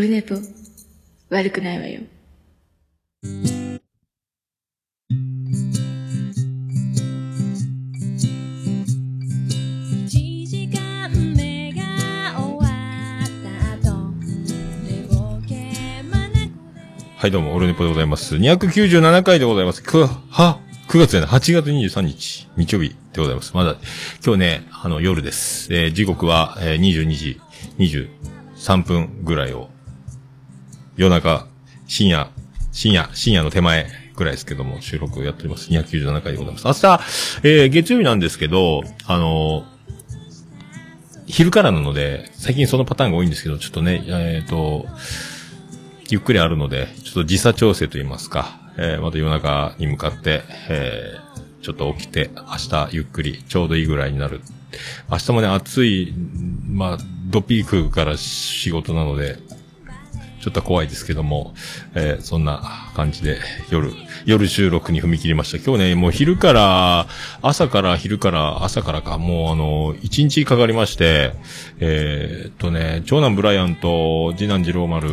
ルネポ、悪くないわよ。はい、どうも、オルネポでございます。297回でございます。く、は、9月やね、8月23日、日曜日でございます。まだ、今日ね、あの、夜です。えー時刻は、えー22時23分ぐらいを、夜中、深夜、深夜、深夜の手前ぐらいですけども、収録をやっております。297回でございます。明日、えー月曜日なんですけど、あの昼からなので、最近そのパターンが多いんですけど、ちょっとね、えっ、と、ゆっくりあるので、ちょっと時差調整と言いますか、えーまた夜中に向かって、えーちょっと起きて、明日ゆっくり、ちょうどいいぐらいになる。明日もね、暑い、まあ、ドピークから仕事なので、ちょっと怖いですけども、えーそんな感じで夜、夜収録に踏み切りました。今日ね、もう昼から、朝から昼から朝からか、もうあの、一日かかりまして、えーっとね、長男ブライアンと次男次郎丸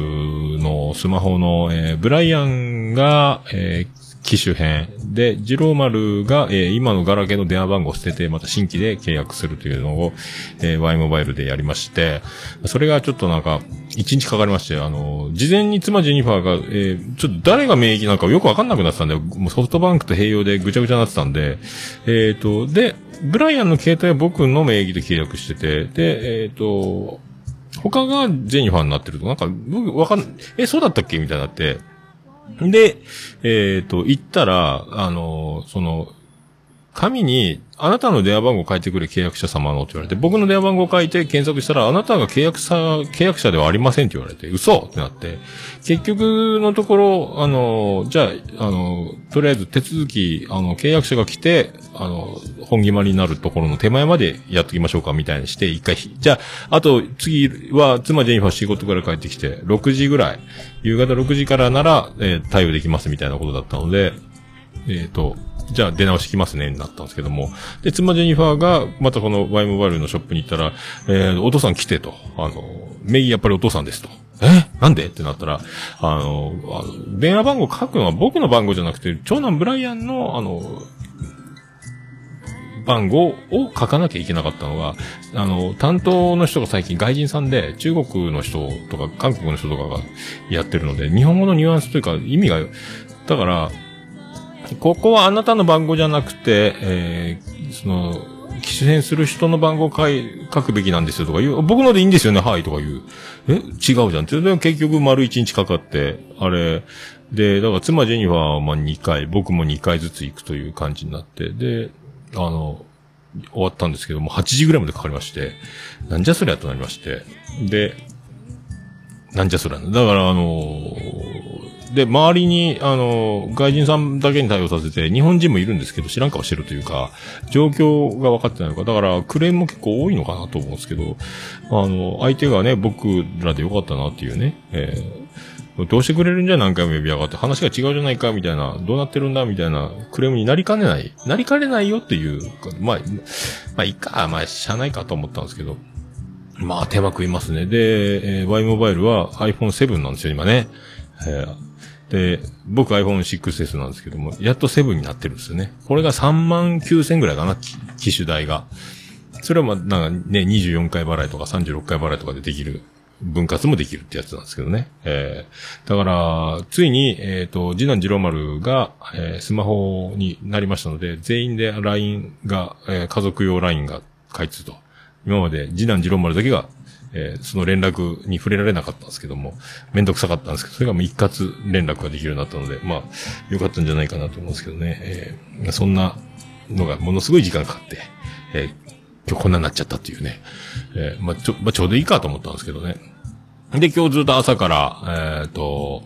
のスマホの、えーブライアンが、えー機種編。で、ジローマルが、えー今のガラケーの電話番号を捨てて、また新規で契約するというのを、えー、Y モバイルでやりまして、それがちょっとなんか、一日かかりまして、あの、事前に妻ジェニファーが、えーちょっと誰が名義なのかよくわかんなくなってたんで、もうソフトバンクと併用でぐちゃぐちゃになってたんで、えっ、と、で、ブライアンの携帯は僕の名義で契約してて、で、えっ、と、他がジェニファーになってると、なんか、僕わかん、え、そうだったっけみたいになって、で、えっ、と、行ったら、あの、その、紙に、あなたの電話番号書いてくれ契約者様のって言われて、僕の電話番号を書いて検索したら、あなたが契約者、契約者ではありませんって言われて、嘘ってなって、結局のところ、あの、じゃあ、あの、とりあえず手続き、あの、契約者が来て、あの、本決まりになるところの手前までやっときましょうかみたいにして、一回、じゃあ、あと、次は、妻ジェニファー仕事から帰ってきて、6時ぐらい、夕方6時からなら、えー対応できますみたいなことだったので、えっ、と、じゃあ出直しきますね、になったんですけども。で、妻ジェニファーが、またこの Y モバイルのショップに行ったら、えー、お父さん来てと。あの、名義やっぱりお父さんですと。え？なんで？ってなったら、あの、あの電話番号書くのは僕の番号じゃなくて、長男ブライアンの、あの、番号を書かなきゃいけなかったのが、あの、担当の人が最近外人さんで、中国の人とか韓国の人とかがやってるので、日本語のニュアンスというか意味が、だから、ここはあなたの番号じゃなくて、えー、その、機種変する人の番号書い書くべきなんですよとか言う。僕のでいいんですよね、はいとか言う。え違うじゃんって。で結局丸1日かかって、あれ、で、だから妻ジェニファーはまあ2回、僕も2回ずつ行くという感じになって、で、あの、終わったんですけども、8時ぐらいまでかかりまして、なんじゃそりゃとなりまして、で、なんじゃそりゃ。だからあので、周りに、あの、外人さんだけに対応させて、日本人もいるんですけど、知らん顔してるというか、状況が分かってないのか、だから、クレームも結構多いのかなと思うんですけど、あの、相手がね、僕らでよかったなっていうね、えーどうしてくれるんじゃ？何回も呼び上がって、話が違うじゃないか、みたいな、どうなってるんだ、みたいな、クレームになりかねない、なりかねないよっていうか、まあ、まあ、いいか、まあ、しゃないかと思ったんですけど、まあ、手間食いますね。で、えー、Y モバイルは iPhone7 なんですよ、今ね。えーで、僕 iPhone6S なんですけども、やっと7になってるんですよね。これが3万9000ぐらいかな、機種代が。それはまあ、なんかね、24回払いとか36回払いとかでできる、分割もできるってやつなんですけどね。えー、だから、ついに、えっ、と、次男次郎丸が、えースマホになりましたので、全員で LINE が、えー家族用 LINE が開通と。今まで次男次郎丸だけが、えーその連絡に触れられなかったんですけども、めんどくさかったんですけど、それがもう一括連絡ができるようになったので、まあ、よかったんじゃないかなと思うんですけどね。えーそんなのがものすごい時間かかって、えー今日こんなになっちゃったっていうね。えーまあ、ちょ、まあ、ちょうどいいかと思ったんですけどね。で、今日ずっと朝から、えっ、と、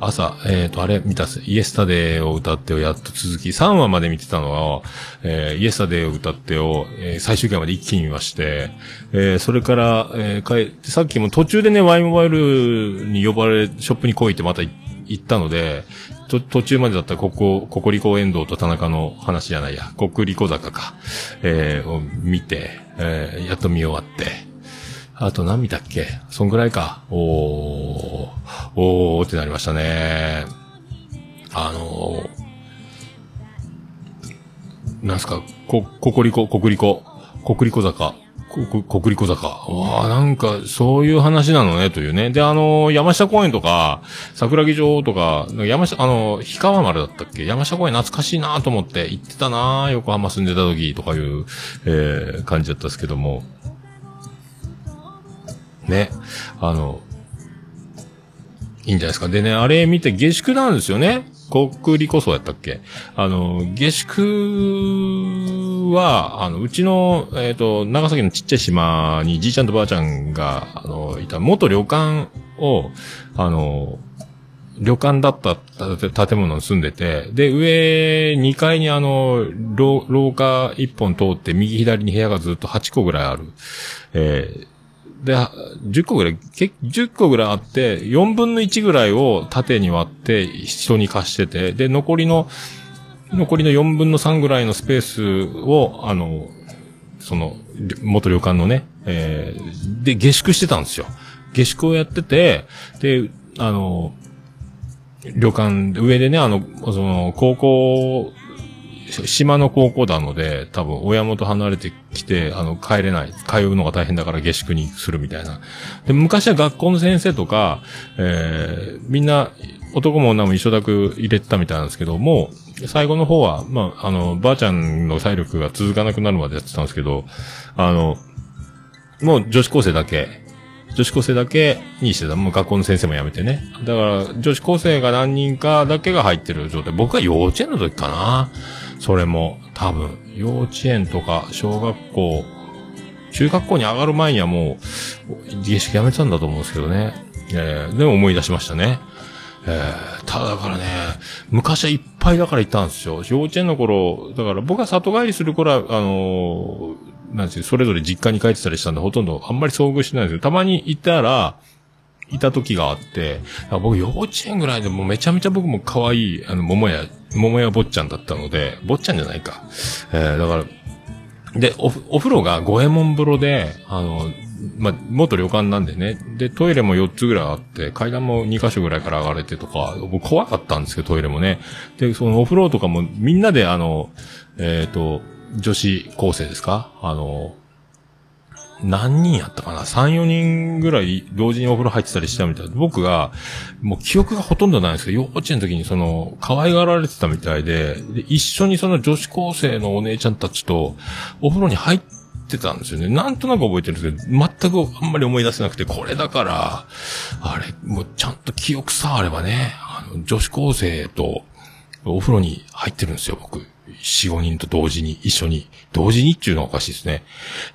朝、えっ、と、あれ見たっす。イエスタデーを歌ってをやっと続き、3話まで見てたのは、えーイエスタデーを歌ってを、えー最終回まで一気に見まして、えーそれから、えー帰って、さっきも途中でね、ワイモバイルに呼ばれ、ショップに来いってまた行ったので、と途中までだったら、ここ、ココリコ遠藤と田中の話じゃないや、コクリコ坂か、えーを見て、えーやっと見終わって、あと何見たっけ？そんぐらいか。おー、おーってなりましたね。あのー、なんすか、こ、ここりこ、こくりこ、こくりこ坂？こ、こ、こくりこ坂？わあなんか、そういう話なのね、というね。で、あのー山下公園とか、桜木城とか、山下、あのー氷川丸だったっけ？山下公園懐かしいなと思って行ってたな横浜住んでた時とかいう、えー、感じだったんですけども。ね。あの、いいんじゃないですか。でね、あれ見て下宿なんですよね。国立こそやったっけあの、下宿は、あの、うちの、えっ、と、長崎のちっちゃい島にじいちゃんとばあちゃんが、あの、いた元旅館を、あの、旅館だった建物に住んでて、で、上2階にあの、廊廊下1本通って右左に部屋がずっと8個ぐらいある。えーで、10個ぐらい、け10個ぐらいあって、4分の1ぐらいを縦に割って人に貸してて、で、残りの、残りの4分の3ぐらいのスペースを、あの、その、元旅館のね、えーで、下宿してたんですよ。下宿をやってて、で、あの、旅館、上でね、あの、その、高校、島の高校なので、多分親元離れてきて、あの、帰れない。通うのが大変だから下宿にするみたいな。で、昔は学校の先生とか、えー、みんな、男も女も一緒だく入れてたみたいなんですけど、もう、最後の方は、まあ、あの、ばあちゃんの体力が続かなくなるまでやってたんですけど、あの、もう女子高生だけ、女子高生だけにしてた。もう学校の先生も辞めてね。だから、女子高生が何人かだけが入ってる状態。僕は幼稚園の時かな。それも、多分、幼稚園とか、小学校、中学校に上がる前にはもう、下宿辞めてたんだと思うんですけどね。えー、でも思い出しましたね。えー、ただだからね、昔はいっぱいだから行ったんですよ。幼稚園の頃、だから僕が里帰りする頃は、あのーなんですよ、それぞれ実家に帰ってたりしたんで、ほとんどあんまり遭遇してないんですよ。たまにいたら、いた時があって、僕幼稚園ぐらいでもめちゃめちゃ僕も可愛い、あの、桃屋、桃屋坊ちゃんだったので、坊ちゃんじゃないか。えー、だから、で、お、お風呂が五右衛門風呂で、あの、まあ、元旅館なんでね。で、トイレも4つぐらいあって、階段も2箇所ぐらいから上がれてとか、僕怖かったんですけど、トイレもね。で、そのお風呂とかもみんなであの、えっ、と、女子高生ですか？あの、何人やったかな ?3、4人ぐらい同時にお風呂入ってたりしたみたいで、僕が、もう記憶がほとんどないんですけど、幼稚園の時にその、可愛がられてたみたいで、で、一緒にその女子高生のお姉ちゃんたちと、お風呂に入ってたんですよね。なんとなく覚えてるんですけど、全くあんまり思い出せなくて、これだから、あれ、もうちゃんと記憶さえあればね、あの、女子高生と、お風呂に入ってるんですよ、僕。四五人と同時に、一緒に。同時にっていうのはおかしいですね。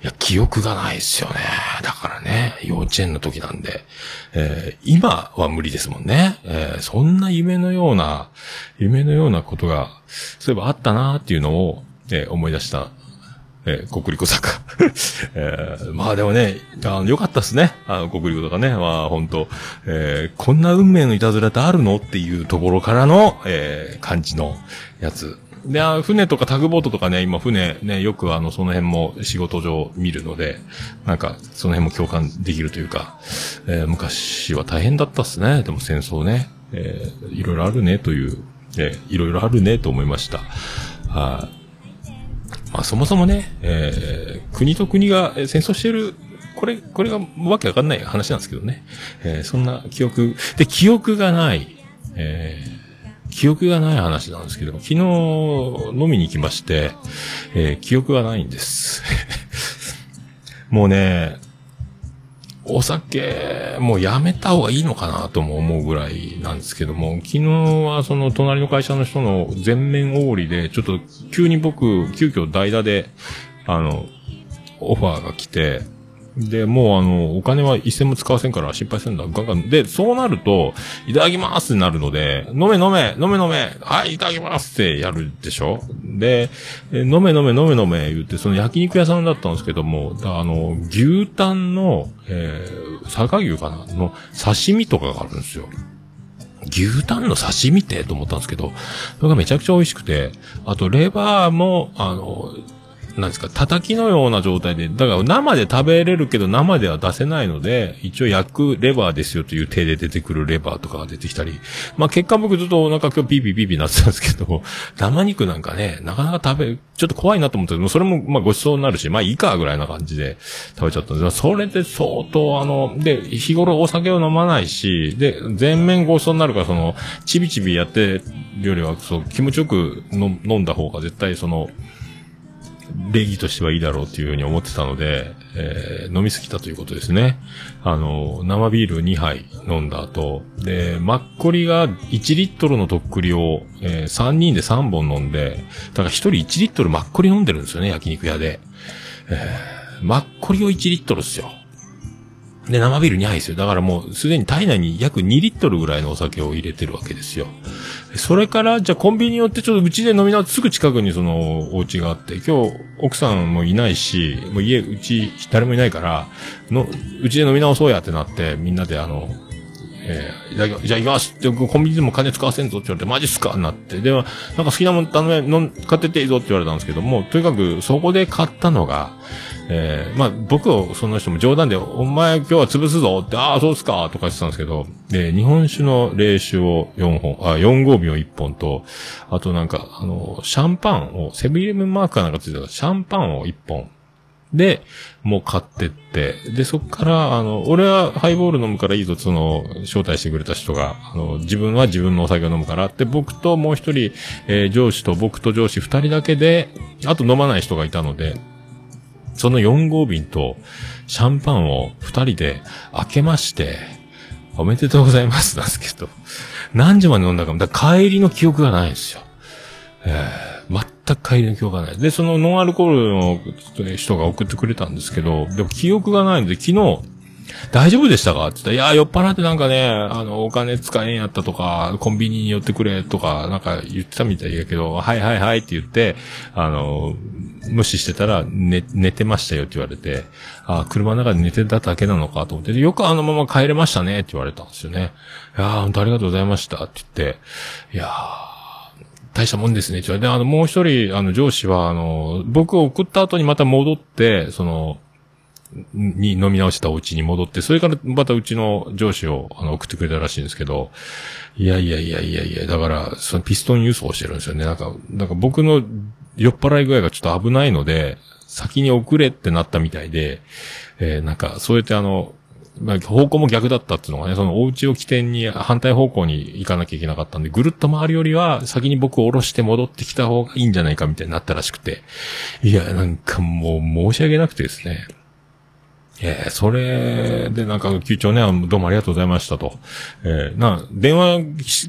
いや、記憶がないですよね。だからね、幼稚園の時なんで。えー今は無理ですもんね。えーそんな夢のような、夢のようなことが、そういえばあったなっていうのを、えー思い出したえー、国立坂。えーまあでもね、あの、よかったっすね。あの、国立とかね。まあ本当えーこんな運命のいたずらってあるの？っていうところからの、えー感じのやつ。で、あ船とかタグボートとかね、今船ね、よくあの、その辺も仕事上見るので、なんか、その辺も共感できるというか、えー昔は大変だったっすね。でも戦争ね。えーいろいろあるねという、えーいろいろあるねと思いました。はい。まあそもそもね、えー国と国が戦争してる、これ、これがわけわかんない話なんですけどね。えーそんな記憶、で、記憶がない、えー記憶がない話なんですけども、昨日飲みに行きまして、えー記憶がないんです。もうね、お酒、もうやめた方がいいのかなとも思うぐらいなんですけども、昨日はその隣の会社の人の全面おごりで、ちょっと急に僕、急遽代打で、あの、オファーが来て、で、もうあの、お金は一銭も使わせんから心配するんだ。ガンガン。で、そうなると、いただきますってなるので、飲め飲め、飲め飲め、はい、いただきますってやるでしょ？で、飲め飲め飲め飲め言って、その焼肉屋さんだったんですけども、あの、牛タンの、えー、佐賀牛かな？の刺身とかがあるんですよ。牛タンの刺身って？と思ったんですけど、それがめちゃくちゃ美味しくて、あとレバーも、あの、なんですか、叩きのような状態で、だから生で食べれるけど生では出せないので、一応焼くレバーですよという体で出てくるレバーとかが出てきたり、まあ結果僕ずっとお腹今日ピーピーピーピーなってたんですけど、生肉なんかね、なかなか食べ、ちょっと怖いなと思ったけど、それもまあごちそうになるし、まあいいかぐらいな感じで食べちゃったんですそれで相当あの、で、日頃お酒を飲まないし、で、全面ごちそうになるから、その、ちびちびやってるよりは、そう、気持ちよく飲んだ方が絶対その、礼儀としてはいいだろうっていうふうに思ってたので、えー飲みすぎたということですね。あの、生ビール2杯飲んだ後、で、マッコリが1リットルのとっくりを、えー3人で3本飲んで、だから1人1リットルマッコリ飲んでるんですよね、焼肉屋で。えーマッコリを1リットルっすよ。で、生ビール2杯ですよ。だからもうすでに体内に約2リットルぐらいのお酒を入れてるわけですよ。それから、じゃあコンビニによってちょっとうちで飲みな、すぐ近くにそのお家があって、今日奥さんもいないし、もう家、うち誰もいないから、の、うちで飲み直そうやってなって、みんなであの、えー、じゃあじゃあ行きますって、コンビニでも金使わせんぞって言われて、マジっすか？なって。では、なんか好きなもん頼め、飲ん買ってていいぞって言われたんですけども、とにかくそこで買ったのが、えー、まあ僕をその人も冗談で、お前今日は潰すぞって、ああ、そうっすかとか言ってたんですけど、で、日本酒の冷酒を4本、あ、4合瓶を1本と、あとなんか、あの、シャンパンを、セブンイレブンマークかなんかついてたシャンパンを1本。で、もう買ってって、で、そっから、あの、俺はハイボール飲むからいいぞ、その、招待してくれた人が、あの、自分は自分のお酒を飲むから。って、僕ともう一人、えー上司と僕と上司二人だけで、あと飲まない人がいたので、その4合瓶とシャンパンを二人で開けまして、おめでとうございます。なんですけど、何時まで飲んだかも、だか帰りの記憶がないんですよ。えー、全く帰りの記憶がない。で、そのノンアルコールの人が送ってくれたんですけど、でも記憶がないので、昨日、大丈夫でしたか？って言ったら、いや、酔っ払ってなんかね、あの、お金使えんやったとか、コンビニに寄ってくれとか、なんか言ってたみたいやけど、はいはいはいって言って、あの、無視してたら、寝、寝てましたよって言われて、あ、車の中で寝てただけなのかと思って、よくあのまま帰れましたねって言われたんですよね。いやー、本当ありがとうございましたって言って、いやー、大したもんですね。って言われて、あの、もう一人、あの、上司は、あの、僕を送った後にまた戻って、その、に飲み直したお家に戻って、それからまたうちの上司をあの送ってくれたらしいんですけど、いやいやいやいやいや、だから、そのピストン輸送してるんですよね。なんか、なんか僕の酔っ払い具合がちょっと危ないので、先に送れってなったみたいで、えーなんか、そうやってあの、まあ、方向も逆だったっていうのがね、そのお家を起点に反対方向に行かなきゃいけなかったんで、ぐるっと回るよりは、先に僕を下ろして戻ってきた方がいいんじゃないかみたいになったらしくて。いや、なんかもう申し訳なくてですね。えーそれでなんか、球長ね、どうもありがとうございましたと。えーな、電話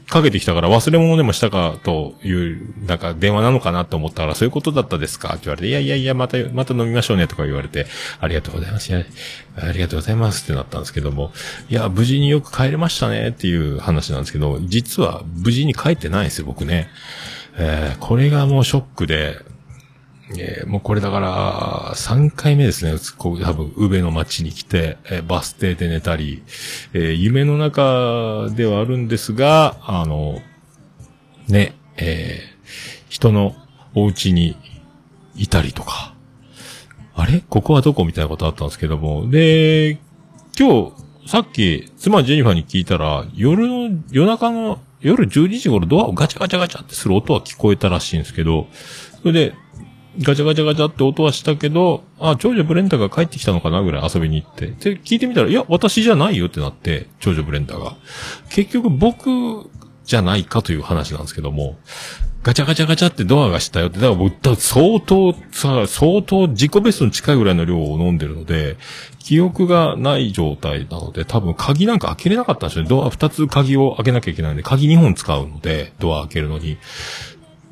かけてきたから忘れ物でもしたかという、なんか電話なのかなと思ったら、そういうことだったですか？って言われて、いやいやいや、また、また飲みましょうねとか言われて、ありがとうございます。ありがとうございますってなったんですけども、いや、無事によく帰れましたねっていう話なんですけど、実は無事に帰ってないんですよ、僕ね。えーこれがもうショックで、えーもうこれだから、3回目ですね。こう多分、宇部の町に来て、えーバス停で寝たり、えー夢の中ではあるんですが、あの、ね、えー人のお家にいたりとか、あれ？ここはどこみたいなことあったんですけども。で、今日、さっき、妻ジェニファーに聞いたら、夜の、夜中の、夜12時頃ドアをガチャガチャガチャってする音は聞こえたらしいんですけど、それで、ガチャガチャガチャって音はしたけど、あ、長女ブレンダーが帰ってきたのかなぐらい遊びに行って。で、聞いてみたら、いや、私じゃないよってなって、長女ブレンダーが。結局僕じゃないかという話なんですけども、ガチャガチャガチャってドアがしたよって、だから僕、だから相当、さ、相当自己ベストに近いぐらいの量を飲んでるので、記憶がない状態なので、多分鍵なんか開けれなかったんですよね。ドア2つ鍵を開けなきゃいけないんで、鍵2本使うので、ドア開けるのに。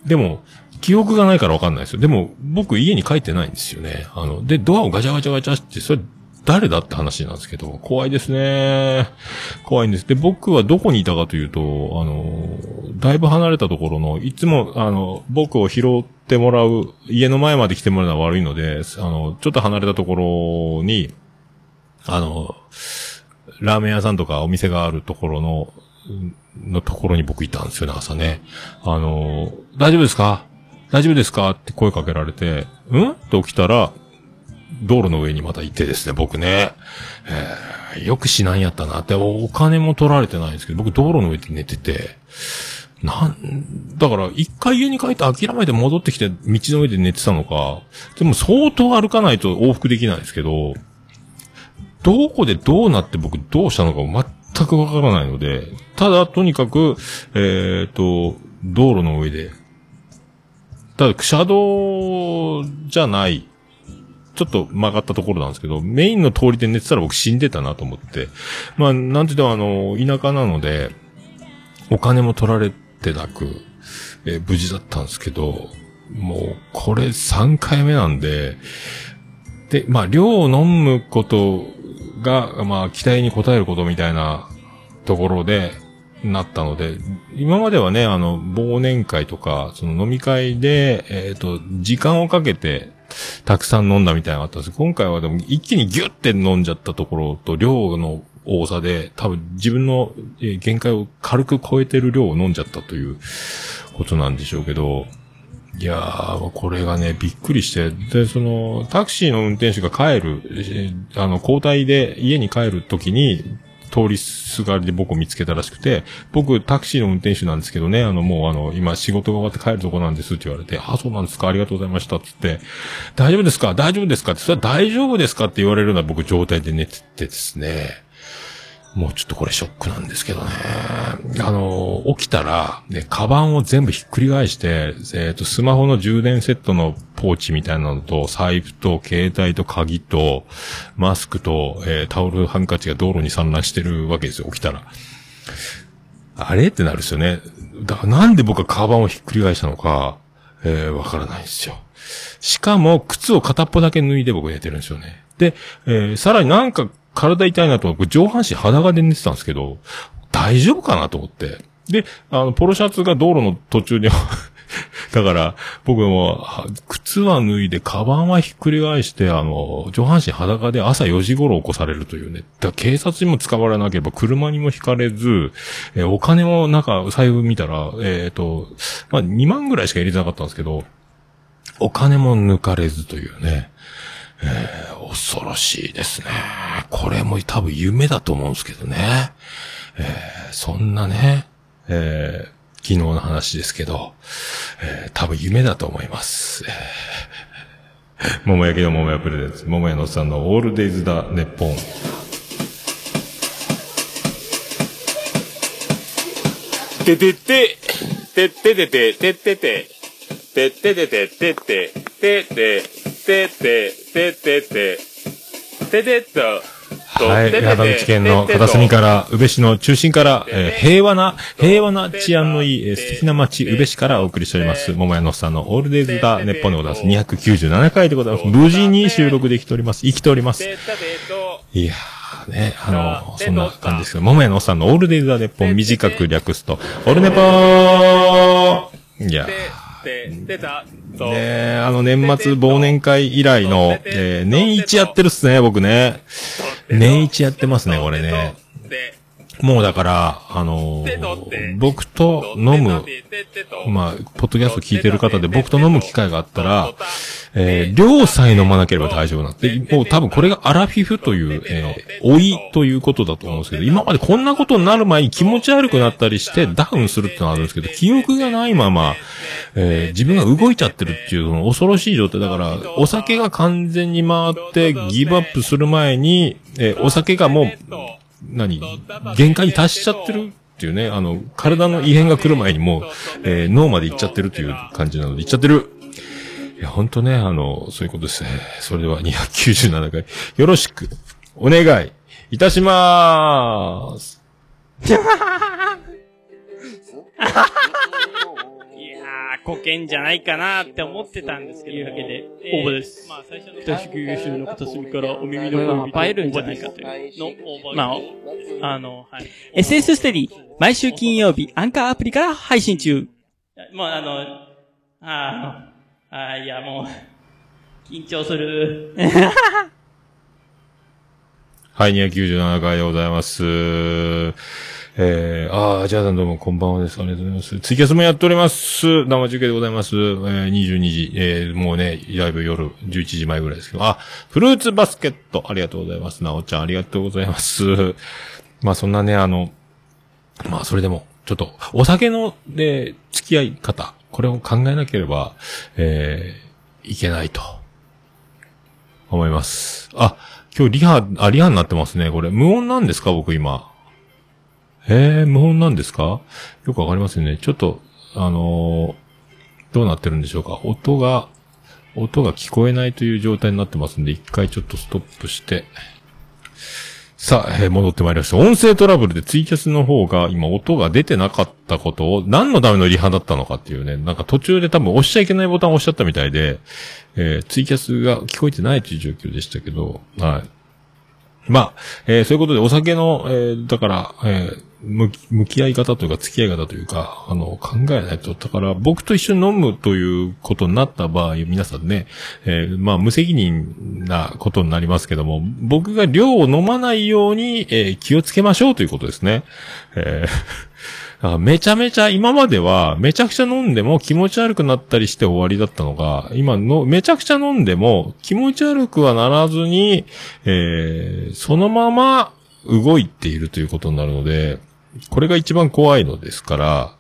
でも、記憶がないからわかんないですよ。でも、僕家に帰ってないんですよね。あの、で、ドアをガチャガチャガチャって、それ、誰だって話なんですけど、怖いですね。怖いんです。で、僕はどこにいたかというと、あの、だいぶ離れたところの、いつも、あの、僕を拾ってもらう、家の前まで来てもらうのは悪いので、あの、ちょっと離れたところに、あの、ラーメン屋さんとかお店があるところの、のところに僕いたんですよね、朝ね。あの、大丈夫ですか？大丈夫ですか？って声かけられて、ん？って起きたら、道路の上にまたいてですね、僕ね。えーよくしないやったなって、お金も取られてないんですけど、僕道路の上で寝てて、なん、だから、一回家に帰って諦めて戻ってきて、道の上で寝てたのか、でも相当歩かないと往復できないですけど、どこでどうなって僕どうしたのか全くわからないので、ただ、とにかく、えっ、と、道路の上で、ただ、車道じゃない、ちょっと曲がったところなんですけど、メインの通りで寝てたら僕死んでたなと思って。まあ、なんて言ってもあの、田舎なので、お金も取られてなく、えー無事だったんですけど、もう、これ3回目なんで、で、まあ、量を飲むことが、まあ、期待に応えることみたいなところで、なったので、今まではね、あの、忘年会とか、その飲み会で、えっ、と、時間をかけて、たくさん飲んだみたいなのがあったんです。今回はでも一気にギュッて飲んじゃったところと量の多さで、多分自分の限界を軽く超えてる量を飲んじゃったということなんでしょうけど、いやー、これがね、びっくりして、で、その、タクシーの運転手が帰る、あの、交代で家に帰るときに、通りすがりで僕を見つけたらしくて、僕タクシーの運転手なんですけどね、あの、もうあの、今仕事が終わって帰るとこなんですって言われて、あ、そうなんですか、ありがとうございました、つって、大丈夫ですか？大丈夫ですか？って、それは大丈夫ですか？って言われるような僕状態で寝ててですね、もうちょっとこれショックなんですけどね。あの、起きたら、ね、カバンを全部ひっくり返して、えっ、と、スマホの充電セットのポーチみたいなのと、財布と、携帯と鍵と、マスクと、えータオルハンカチが道路に散乱してるわけですよ、起きたら。あれ？ってなるんですよね。だからなんで僕はカバンをひっくり返したのか、えーわからないんですよ。しかも、靴を片っぽだけ脱いで僕寝てるんですよね。で、えーさらになんか体痛いなと思って、上半身裸で寝てたんですけど、大丈夫かなと思って。で、あの、ポロシャツが道路の途中に、だから、僕も、靴は脱いで、カバンはひっくり返して、あの、上半身裸で朝4時頃起こされるというね。だ警察にも使われなければ、車にも引かれず、えーお金もなんか、財布見たら、えっ、と、まあ、2万ぐらいしか入れてなかったんですけど、お金も抜かれずというね。えー恐ろしいですね。これも多分夢だと思うんですけどね。えーそんなね、えー昨日の話ですけど、えー多分夢だと思います。えー桃焼きの桃屋プレゼンツ、桃屋のおっさんのオールデイズだ、ネッポン。ててて、てっててて、てってて、てっててて、てって、てって、てって、てってて、ててっと。はい、山口県の片隅から、宇部市の中心から、えー平和な、平和な治安のいい、えー素敵な街、宇部市からお送りしております。桃屋のおっさんのオールデイズだ、ネッポンでございます。297回でございます。無事に収録できております。生きております。いやーね、あの、そんな感じですけど、桃屋のおっさんのオールデイズ・ザ・ネッポン短く略すと、オルネポーいや出た。ー、ねえあの年末忘年会以来の、えー年一やってるっすね、僕ね。年一やってますね、これね。もうだから、あのー僕と飲む、まあ、ポッドキャスト聞いてる方で僕と飲む機会があったら、えー、量さえ飲まなければ大丈夫なんで、もう多分これがアラフィフという、えー、老いということだと思うんですけど、今までこんなことになる前に気持ち悪くなったりしてダウンするってのがあるんですけど、記憶がないまま、えー、自分が動いちゃってるっていう、その恐ろしい状態だから、お酒が完全に回ってギブアップする前に、えー、お酒がもう、何？限界に達しちゃってるっていうね、あの、体の異変が来る前にもう、えー脳まで行っちゃってるという感じなので、行っちゃってる。いや、ほんとね、あの、そういうことですね。それでは297回、よろしく、お願い、いたしまーす。こけんじゃないかなって思ってたんですけど。というわけでえー応募ですまあ、最初の。北九州の片隅からお耳のこれは恋人映えるんじゃないかというのまあ、あの、はい。SS ステディ、毎週金曜日、アンカーアプリから配信中。もうあの、ああの、あーいやもう、緊張する。はい、297回でございます。えー、ああ、じゃあさんどうもこんばんはです。ありがとうございます。ツイキャスもやっております。生中継でございます。えー、22時、えー、もうね、ライブ夜11時前ぐらいですけど、あ、フルーツバスケット、ありがとうございます。なおちゃん、ありがとうございます。まあそんなね、あの、まあそれでも、ちょっと、お酒の、で、付き合い方、これを考えなければ、えー、いけないと、思います。あ、今日リハ、あ、リハになってますね。これ、無音なんですか僕今。えー、無音なんですか？よくわかりませんね。ちょっと、あのーどうなってるんでしょうか？音が、音が聞こえないという状態になってますんで、一回ちょっとストップして、さあ、えー戻ってまいりました。音声トラブルでツイキャスの方が今音が出てなかったことを何のためのリハだったのかっていうね、なんか途中で多分押しちゃいけないボタンを押しちゃったみたいで、えーツイキャスが聞こえてないという状況でしたけど、はい。まあ、えーそういうことでお酒の、えーだから、えー向き、向き合い方というか付き合い方というか、あの、考えないと。だから、僕と一緒に飲むということになった場合、皆さんね、えーまあ、無責任なことになりますけども、僕が量を飲まないように、えー気をつけましょうということですね。えー めちゃめちゃ、今までは、めちゃくちゃ飲んでも気持ち悪くなったりして終わりだったのが、今の、めちゃくちゃ飲んでも気持ち悪くはならずに、えーそのまま動いているということになるので、これが一番怖いのですから、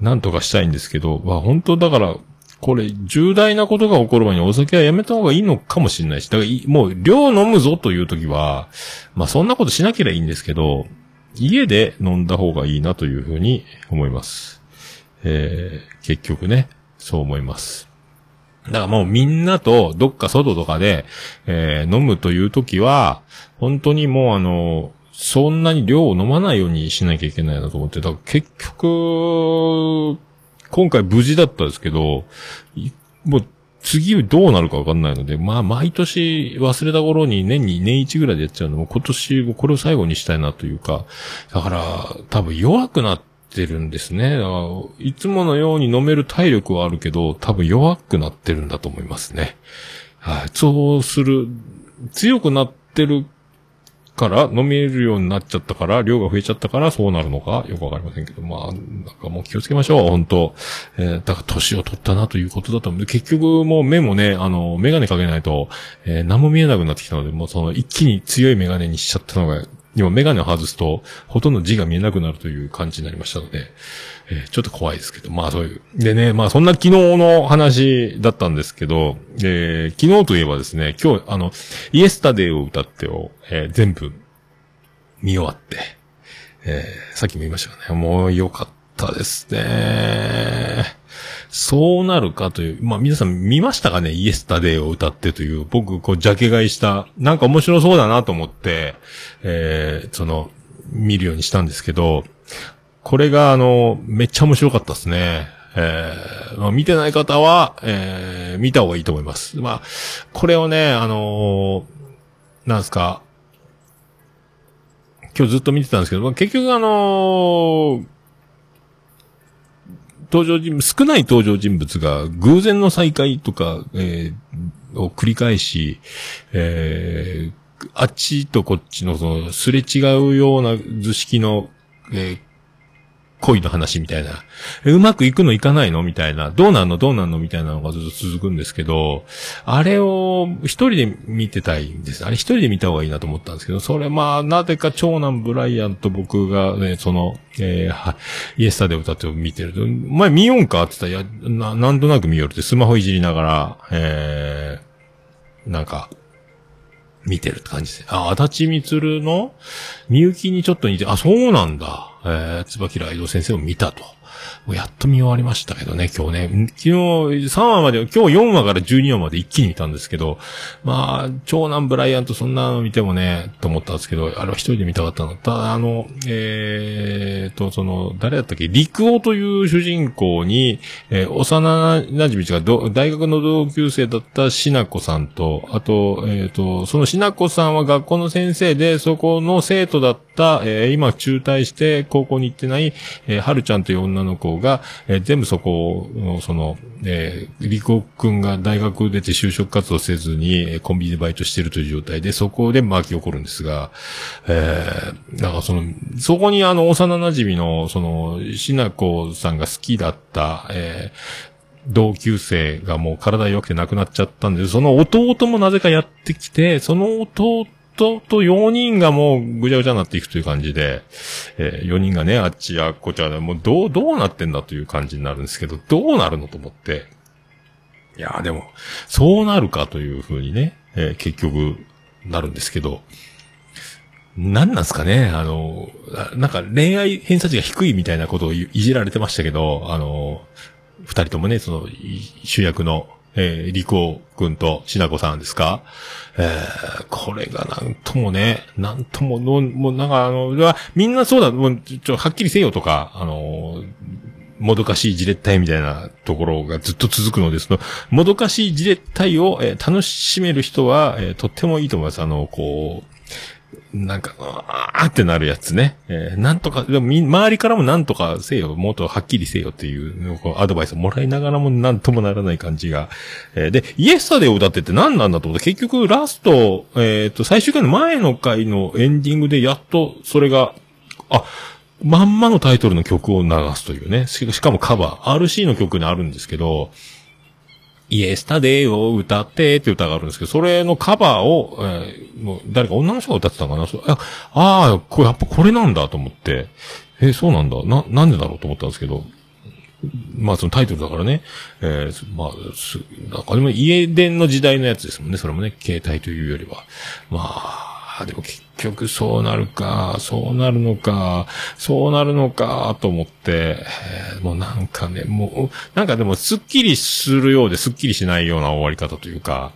なんとかしたいんですけど、まあ本当だから、これ、重大なことが起こる前にお酒はやめた方がいいのかもしれないし、だから、もう、量飲むぞという時は、まあそんなことしなければいいんですけど、家で飲んだ方がいいなというふうに思います。えー、結局ね、そう思います。だからもうみんなとどっか外とかで、えー飲むという時は、本当にもうあの、そんなに量を飲まないようにしなきゃいけないなと思って、だから結局、今回無事だったですけど、もう次どうなるかわかんないので、まあ毎年忘れた頃に年に年一ぐらいでやっちゃうのも今年もこれを最後にしたいなというか、だから多分弱くなってるんですね。いつものように飲める体力はあるけど、多分弱くなってるんだと思いますね。はい。そうする、強くなってるから、飲めるようになっちゃったから、量が増えちゃったから、そうなるのか、よくわかりませんけど、まあ、なんかもう気をつけましょう、本当。えーだから年を取ったなということだと思う。で結局もう目もね、あの、メガネかけないと、えー何も見えなくなってきたので、もうその一気に強いメガネにしちゃったのが、今メガネを外すと、ほとんど字が見えなくなるという感じになりましたので、えーちょっと怖いですけど、まあそういう。でね、まあそんな昨日の話だったんですけど、えー昨日といえばですね、今日、あの、イエスタデーを歌ってを、えー全部見終わって、えーさっきも言いましたよね。もう良かったですね。そうなるかという、まあ皆さん見ましたかね？イエスタデーを歌ってという、僕、こう、ジャケ買いした、なんか面白そうだなと思って、えーその、見るようにしたんですけど、これが、あの、めっちゃ面白かったですね。えーまあ、見てない方は、えー見た方がいいと思います。まあ、これをね、あのーなんすか、今日ずっと見てたんですけど、まあ、結局あのー登場人物、少ない登場人物が偶然の再会とか、えーを繰り返し、えーあっちとこっちのその、すれ違うような図式の、えー恋の話みたいな。うまくいくのいかないの？みたいな。どうなんの？どうなんの？みたいなのがずっと続くんですけど、あれを一人で見てたいんです。あれ一人で見た方がいいなと思ったんですけど、それまあ、なぜか長男ブライアンと僕がね、その、えーはイエスタで歌って見てると、お前見よんか？って言ったら、いや、な、なんとなく見よるってスマホいじりながら、えー、なんか、見てるって感じですね。あ、足立みつるのみゆきにちょっと似て、あ、そうなんだ。えー、椿ライド先生を見たと。もうやっと見終わりましたけどね、今日ね。昨日3話まで、今日4話から12話まで一気に見たんですけど、まあ、長男ブライアントそんなの見てもね、と思ったんですけど、あれは一人で見たかったの？ただ、あの、えーと、その、誰だったっけ？陸王という主人公に、えー幼馴染が大学の同級生だったしなこさんと、あと、えーと、そのしなこさんは学校の先生で、そこの生徒だった、えー今中退して高校に行ってない、えー、はるちゃんという女の子が、えー全部そこの、その、えー、リコくんが大学出て就職活動せずに、えコンビニでバイトしてるという状態で、そこで巻き起こるんですが、えー、なんかその、そこにあの、幼馴染の、その、しなこさんが好きだった、えー同級生がもう体弱くて亡くなっちゃったんで、その弟もなぜかやってきて、その弟と4人がもうぐちゃぐちゃになっていくという感じで、え4人がね、あっちやこっちや、もうどう、どうなってんだという感じになるんですけど、どうなるのと思って。いやーでも、そうなるかというふうにね、えー結局、なるんですけど、何なんすかねあの、なんか恋愛偏差値が低いみたいなことをいじられてましたけど、あの、二人ともね、その、主役の、えー、リコ君としなこさんですか？えー、これがなんともね、なんともの、もうなんかあの、みんなそうだ、もうちょ、はっきりせよとか、あの、もどかしいじれったいみたいなところがずっと続くので、すの、もどかしいじれったいを、えー楽しめる人は、えーとってもいいと思います。あの、こう、なんか、あーってなるやつね。えーなんとか、でもみ、周りからもなんとかせよ、もっとはっきりせよっていうアドバイスをもらいながらもなんともならない感じが。えーで、イエスタデーを歌ってって何なんだと思って、結局ラスト、えっ、と、最終回の前の回のエンディングでやっとそれが、あ、まんまのタイトルの曲を流すというね。しかもカバー。RC の曲にあるんですけど、イエスタデイを歌ってって歌があるんですけど、それのカバーを、えーもう誰か女の人が歌ってたのかな？そああ、これやっぱこれなんだと思って、えーそうなんだ。な、なんでだろうと思ったんですけど、まあそのタイトルだからね、えーまあ、す、なんかでも家電の時代のやつですもんね、それもね、携帯というよりは。まあ、でも結局そうなるか、そうなるのか、そうなるのか、と思って、えもうなんかね、もう、なんかでもスッキリするようでスッキリしないような終わり方というか、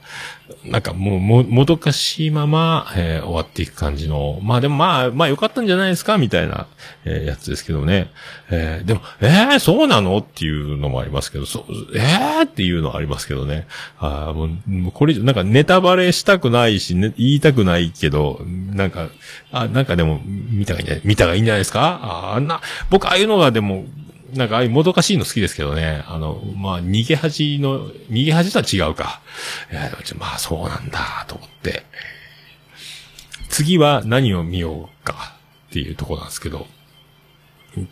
なんかもう、も、もどかしいまま、えー終わっていく感じの、まあでもまあ、まあ良かったんじゃないですか？みたいな、えーやつですけどね。えーでも、えー、そうなの？っていうのもありますけど、そう、えーっていうのはありますけどね。あーもう、これ以上、なんかネタバレしたくないし、ね、言いたくないけど、なんか、あ、なんかでも、見たがいいんじゃない見たがいいんじゃないですか？ああんな、僕ああいうのがでも、なんかああいうもどかしいの好きですけどね。あの、まあ、逃げ恥の、逃げ恥とは違うか。いや、でもちょまあそうなんだ、と思って。次は何を見ようかっていうとこなんですけど。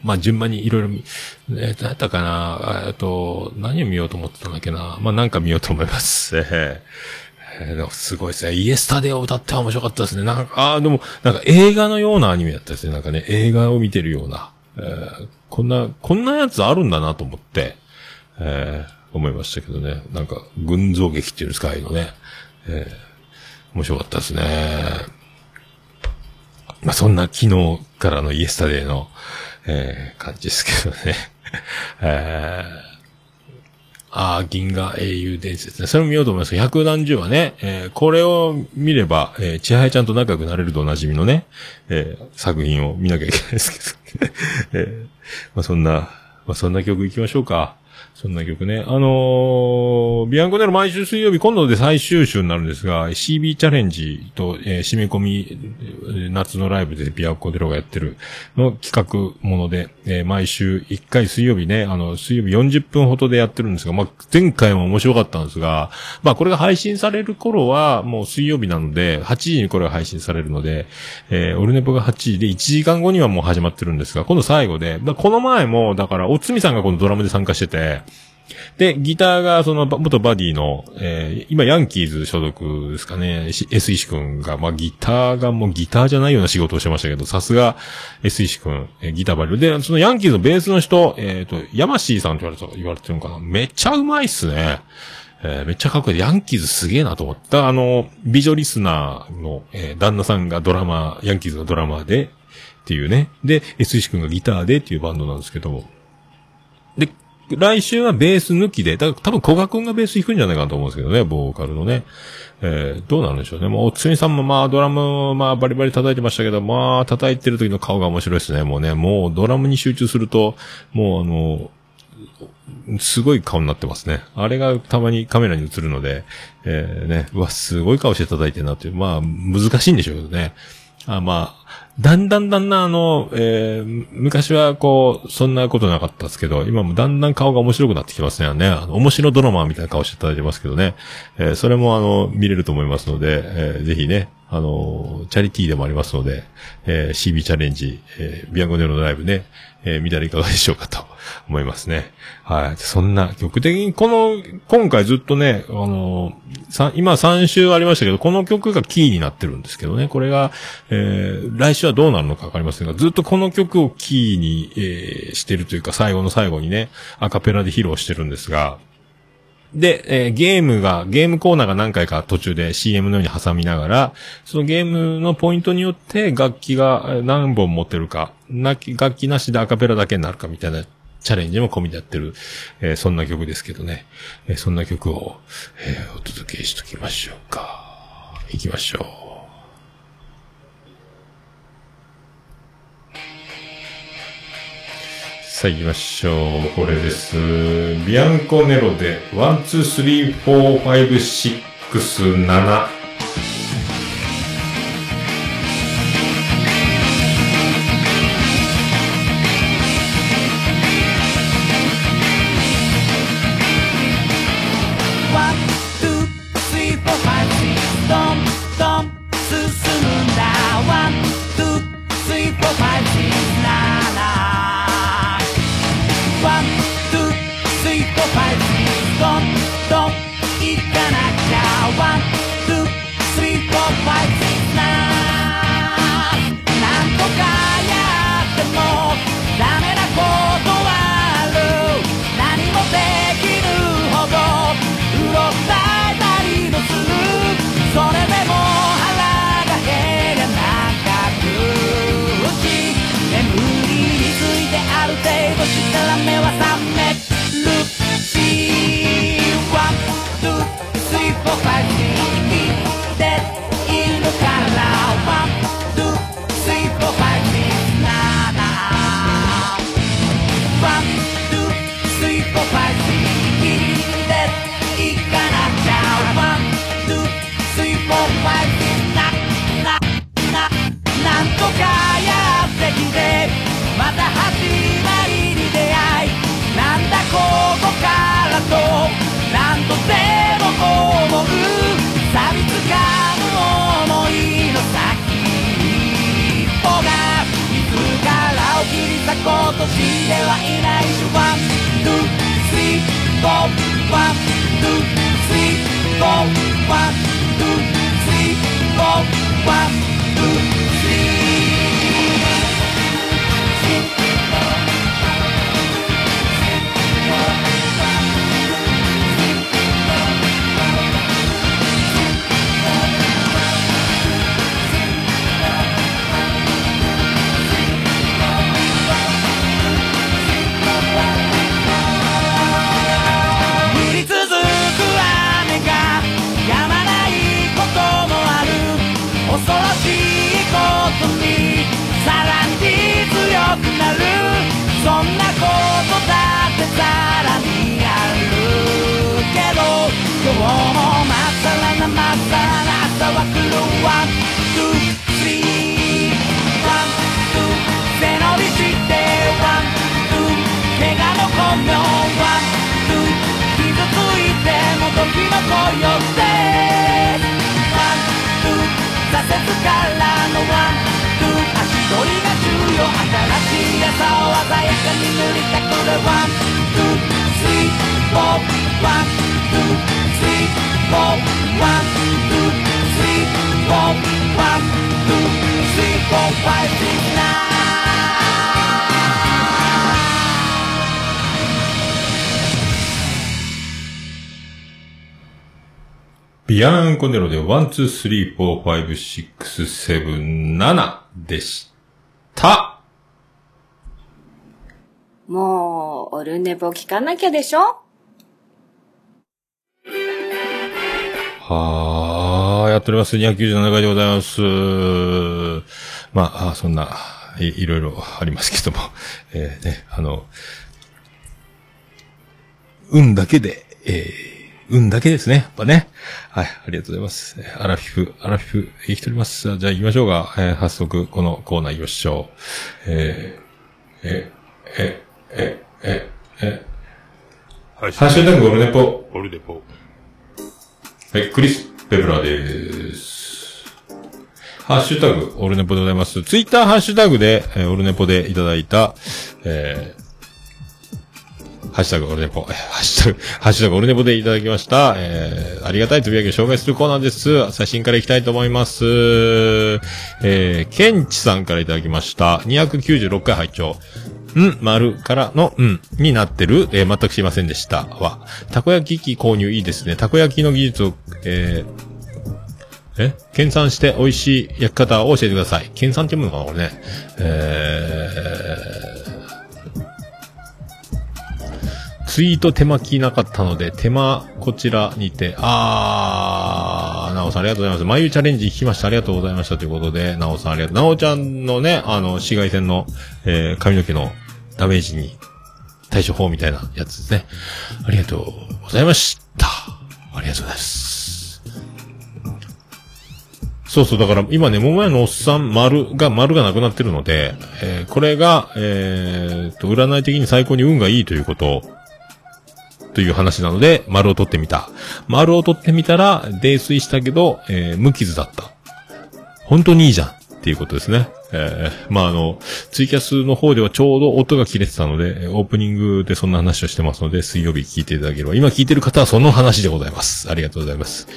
まあ順番にいろいろ見、えー、何だったかなえっと、何を見ようと思ってたんだっけなまあなんか見ようと思います。えーえーすごいですね。イエスタデーを歌っては面白かったですね。なんか、ああ、でも、なんか映画のようなアニメだったですね。なんかね、映画を見てるような。えこんな、こんなやつあるんだなと思って、えー思いましたけどね。なんか、群像劇っていうんですか、ああいうのね。えー面白かったですね。まあ、そんな昨日からのイエスタデーの、えー感じですけどね。えーああ、銀河英雄伝説ね。それも見ようと思います、百何十話ね、えーこれを見れば、えー、千早ちゃんと仲良くなれるとおなじみのね、えー作品を見なきゃいけないですけど、えーまあそんな、まあそんな曲行きましょうか。そんな曲ね。あのービアンコネロ毎週水曜日、今度で最終週になるんですが、CB チャレンジと、えー締め込み、夏のライブでビアンコネロがやってるの企画もので、えー毎週1回水曜日ね、あの、水曜日40分ほどでやってるんですが、まあ、前回も面白かったんですが、まあ、これが配信される頃は、もう水曜日なので、8時にこれが配信されるので、えーオルネポが8時で1時間後にはもう始まってるんですが、今度最後で、だこの前も、だから、おつみさんがこのドラムで参加してて、で、ギターが、その、元バディの、えー今、ヤンキーズ所属ですかね、S 石くんが、まあ、ギターがもうギターじゃないような仕事をしてましたけど、さすが S 石くん、えーギターバリュー。で、そのヤンキーズのベースの人、えっ、と、ヤマシーさんって言われた、言われてるのかなめっちゃうまいっすね。えーめっちゃかっこいい。ヤンキーズすげえなと思った。あの、美女リスナーの、えー旦那さんがドラマ、ヤンキーズのドラマで、っていうね。で、S 石くんがギターでっていうバンドなんですけど、で、来週はベース抜きで、だから多分小賀くんがベース弾くんじゃないかなと思うんですけどね、ボーカルのね。えー、どうなるんでしょうね。もう、おつみさんもまあ、ドラム、まあ、バリバリ叩いてましたけど、まあ、叩いてる時の顔が面白いですね。もうね、もう、ドラムに集中すると、もうあの、すごい顔になってますね。あれがたまにカメラに映るので、えー、ね、うわ、すごい顔して叩いてるなっていう、まあ、難しいんでしょうけどね。あまあ、だんだんだんだんあの、えー昔はこう、そんなことなかったですけど、今もだんだん顔が面白くなってきますね。ねあの面白ドラマみたいな顔していただいてますけどね。えーそれもあの、見れると思いますので、えーぜひね、あの、チャリティーでもありますので、えー CB チャレンジ、えービアンゴネロのライブね、えー見たらいかがでしょうかと思いますね。はい。そんな、曲的に、この、今回ずっとね、あの、さ今3週ありましたけど、この曲がキーになってるんですけどね、これが、えー来週はどうなるのかわかりませんが、ずっとこの曲をキーに、えーしてるというか、最後の最後にね、アカペラで披露してるんですが、で、えーゲームが、ゲームコーナーが何回か途中で CM のように挟みながら、そのゲームのポイントによって楽器が何本持ってるか、なき楽器なしでアカペラだけになるかみたいなチャレンジも込みでやってる、えーそんな曲ですけどね。えーそんな曲を、えーお届けしときましょうか。行きましょう。さあ行きましょう。これです。ビアンコネロで、ワン、ツー、スリー、フォー、ファイブ、シックス、7。鮮やかに塗りたくれワン、ツー、スリー、フォー、ワン、ツー、スリー、フォー、ワン、ツー、スリー、フォー、ワン、ツー、スリー、フォー、ファイブ、シック、ナインビアンコネロで、ワン、ツー、スリー、フォー、ファイブ、シックス、セブン、7でした。もう、オルネボ聞かなきゃでしょ？はー、やっております。297回でございます。まあ、そんな、いいろいろありますけども、えーね、あの、運だけで、えー運だけですね。やっぱね。はい、ありがとうございます。アラフィフ、アラフィフ、生きております。じゃあ行きましょうか。えー早速、このコーナー行きましょう。えー、え、え、え、え、え、ハッシュタグオルネポ。オルネポ。はい、クリス・ペブラです。ハッシュタグ、オルネポでございます。ツイッターハッシュタグで、えーオルネポでいただいた、えーハッシュタグオルネポ、えーハッシュタグ、ハッシュタグオルネポでいただきました。えー、ありがたいつぶやきを紹介するコーナーです。写真からいきたいと思います。えー、ケンチさんからいただきました。296回拝聴ん、丸からの、うん、になってる、えー全く知りませんでした。は、たこ焼き器購入いいですね。たこ焼きの技術を、えー、え？研鑽して美味しい焼き方を教えてください。研鑽って読むのかなこれね。えー、ツイート手巻きなかったので、手間、こちらにて、あー、なおさんありがとうございます。眉チャレンジ聞きました。ありがとうございました。ということで、なおさんありがとう。なおちゃんのね、あの、紫外線の、えー、髪の毛のダメージに対処法みたいなやつですね。ありがとうございました。ありがとうございます。そうそう、だから今ね、桃屋のおっさん丸が、丸がなくなってるので、えーこれが、えー、と、占い的に最高に運がいいということ、という話なので、丸を取ってみた。丸を取ってみたら、泥酔したけど、えー無傷だった。本当にいいじゃんっていうことですね。えーまあ、あの、ツイキャスの方ではちょうど音が切れてたので、オープニングでそんな話をしてますので、水曜日聞いていただければ、今聞いてる方はその話でございます。ありがとうございます。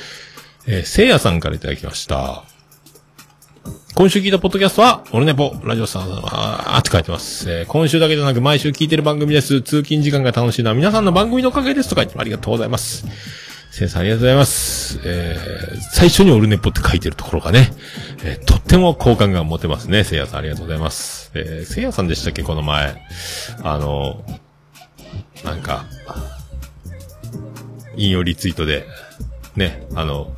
えー、せいやさんからいただきました。今週聞いたポッドキャストは、オルネポ、ラジオさん、あーって書いてます。えー今週だけでなく毎週聞いてる番組です。通勤時間が楽しいのは皆さんの番組のおかげですと書いてありがとうございます。せいやさんありがとうございます。えー最初にオルネポって書いてるところがね、えーとっても好感が持てますね。せいやさんありがとうございます。えーせいやさんでしたっけ？この前。あの、なんか、引用リツイートで、ね、あの、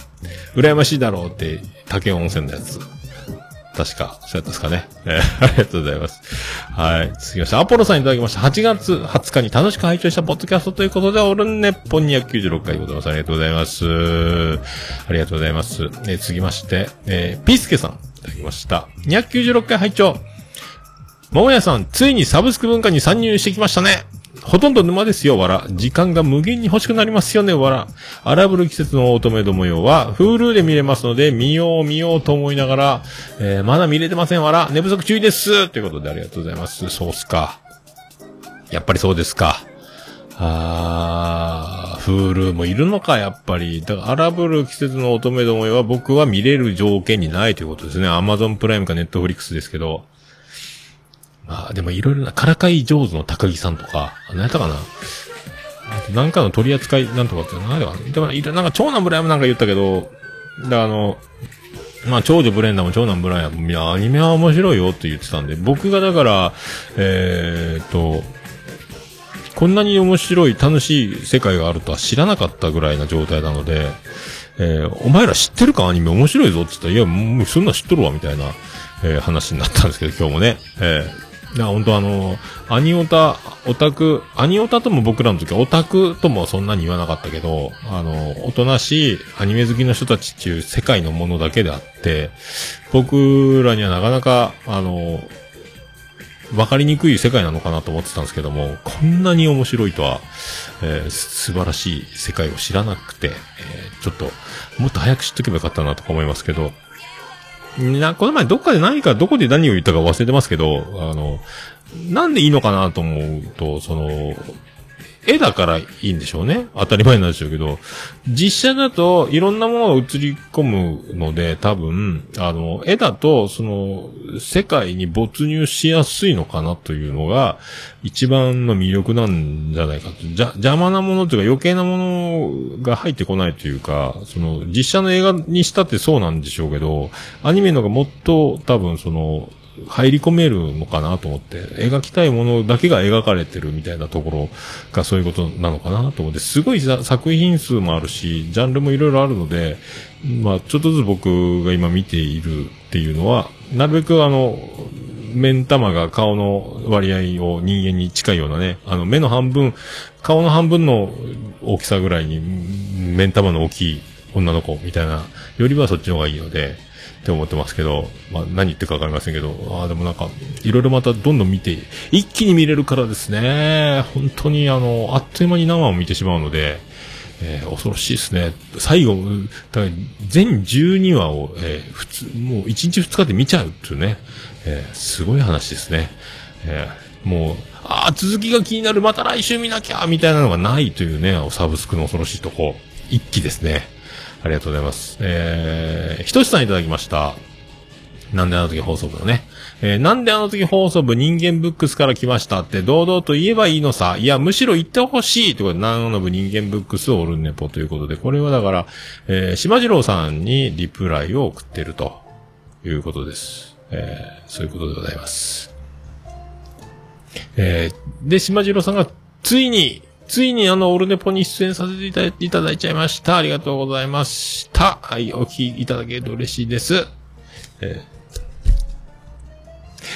羨ましいだろうって、竹温泉のやつ。確か、そうやったですかね。えー ありがとうございます。はい。続きまして、アポロさんいただきました。8月20日に楽しく拝聴したポッドキャストということで、オルネッポン296回でございます。ありがとうございます。ありがとうございます。えー続きまして、えーピースケさんいただきました。296回拝聴桃屋さん、ついにサブスク文化に参入してきましたね。ほとんど沼ですよ、わら。時間が無限に欲しくなりますよね、わら。荒ぶる季節の乙女どもよは、Hulu で見れますので、見よう見ようと思いながら、えーまだ見れてません、わら。寝不足注意です。ということでありがとうございます。そうっすか。やっぱりそうですか。あー、Hulu もいるのか、やっぱり。だから、荒ぶる季節の乙女どもよは僕は見れる条件にないということですね。Amazon プライムか Netflix ですけど。まあ、でもいろいろな、からかい上手の高木さんとか、何やったかな？なんかの取り扱いなんとかって何だかな。でも、なんか長男ブライアムなんか言ったけど、だからあの、まあ、長女ブレンダーも長男ブライアム、いや、アニメは面白いよって言ってたんで、僕がだから、えーっと、こんなに面白い、楽しい世界があるとは知らなかったぐらいな状態なので、えーお前ら知ってるか？アニメ面白いぞって言ったら、いや、もうそんな知っとるわ、みたいな、えー話になったんですけど、今日もね。えーいや、本当あの、アニオタ、オタク、アニオタとも僕らの時はオタクともそんなに言わなかったけど、あの、おとなしいアニメ好きの人たちっていう世界のものだけであって、僕らにはなかなか、あの、わかりにくい世界なのかなと思ってたんですけども、こんなに面白いとは、えー素晴らしい世界を知らなくて、えーちょっと、もっと早く知っとけばよかったなとか思いますけど、な、この前どっかで何か、どこで何を言ったか忘れてますけど、あの、なんでいいのかなと思うと、その、絵だからいいんでしょうね。当たり前なんでしょうけど、実写だといろんなものが映り込むので、多分、あの、絵だと、その、世界に没入しやすいのかなというのが、一番の魅力なんじゃないかと。邪魔なものというか余計なものが入ってこないというか、その、実写の映画にしたってそうなんでしょうけど、アニメのがもっと多分その、入り込めるのかなと思って、描きたいものだけが描かれてるみたいなところがそういうことなのかなと思って、すごい作品数もあるし、ジャンルもいろいろあるので、まあ、ちょっとずつ僕が今見ているっていうのは、なるべくあの、目ん玉が顔の割合を人間に近いようなね、あの、目の半分、顔の半分の大きさぐらいに、目ん玉の大きい女の子みたいな、よりはそっちの方がいいので、って思ってますけど、まあ何言ってるかわかりませんけど、ああ、でもなんか、いろいろまたどんどん見て、一気に見れるからですね、本当にあの、あっという間に生を見てしまうので、えー恐ろしいですね。最後、全12話を、えー普通、もう1日2日で見ちゃうっていうね、えーすごい話ですね。えーもう、ああ、続きが気になる、また来週見なきゃ、みたいなのがないというね、サブスクの恐ろしいとこ。一気ですね。ありがとうございます。えー、ひとしさんいただきました。なんであの時放送部のね。えーなんであの時放送部人間ブックスから来ましたって堂々と言えばいいのさ。いや、むしろ言ってほしいってことで、なんの部人間ブックスをオルネポということで、これはだから、えー、島次郎さんにリプライを送ってるということです。えー、そういうことでございます。えー、で、島次郎さんが、ついに、ついにあの、オルネポに出演させていただいちゃいました。ありがとうございました。はい、お聞きいただけると嬉しいです。えー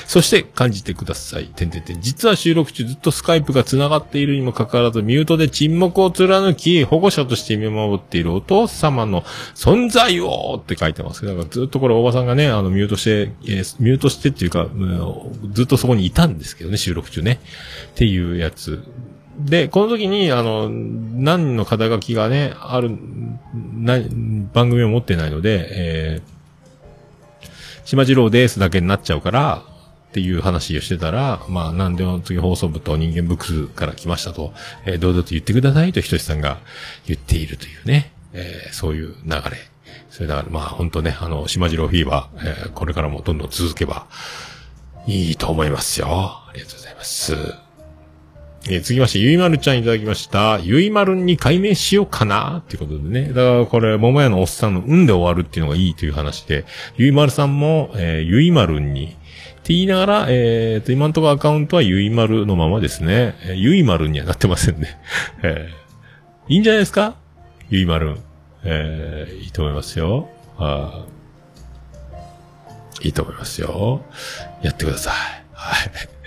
そして感じてください。てんてんてん。実は収録中ずっとスカイプが繋がっているにもかかわらず、ミュートで沈黙を貫き、保護者として見守っているお父様の存在をって書いてます。だからずっとこれおばさんがね、あの、ミュートして、えーミュートしてっていうか、うんずっとそこにいたんですけどね、収録中ね。っていうやつ。で、この時に、あの、何の肩書きがね、ある、な、番組を持ってないので、えー、島次郎ですだけになっちゃうから、っていう話をしてたら、まあ、なんでの次放送部と人間ブックスから来ましたと、えー堂々と言ってくださいとひとしさんが言っているというね、えーそういう流れ。それだから、まあ、本当ね、あの、島次郎フィーバー、えーこれからもどんどん続けばいいと思いますよ。ありがとうございます。えー続きまして、ゆいまるちゃんいただきました。ゆいまるに解明しようかなっていうことでね。だからこれ、桃屋のおっさんの運で終わるっていうのがいいという話で、ゆいまるさんも、えーゆいまるに、って言いながら、えーと、今のとこアカウントはゆいまるのままですね。えーゆいまるにはなってませんね。えーいいんじゃないですか？ゆいまる。えーいいと思いますよ。あいいと思いますよ。やってください。はい。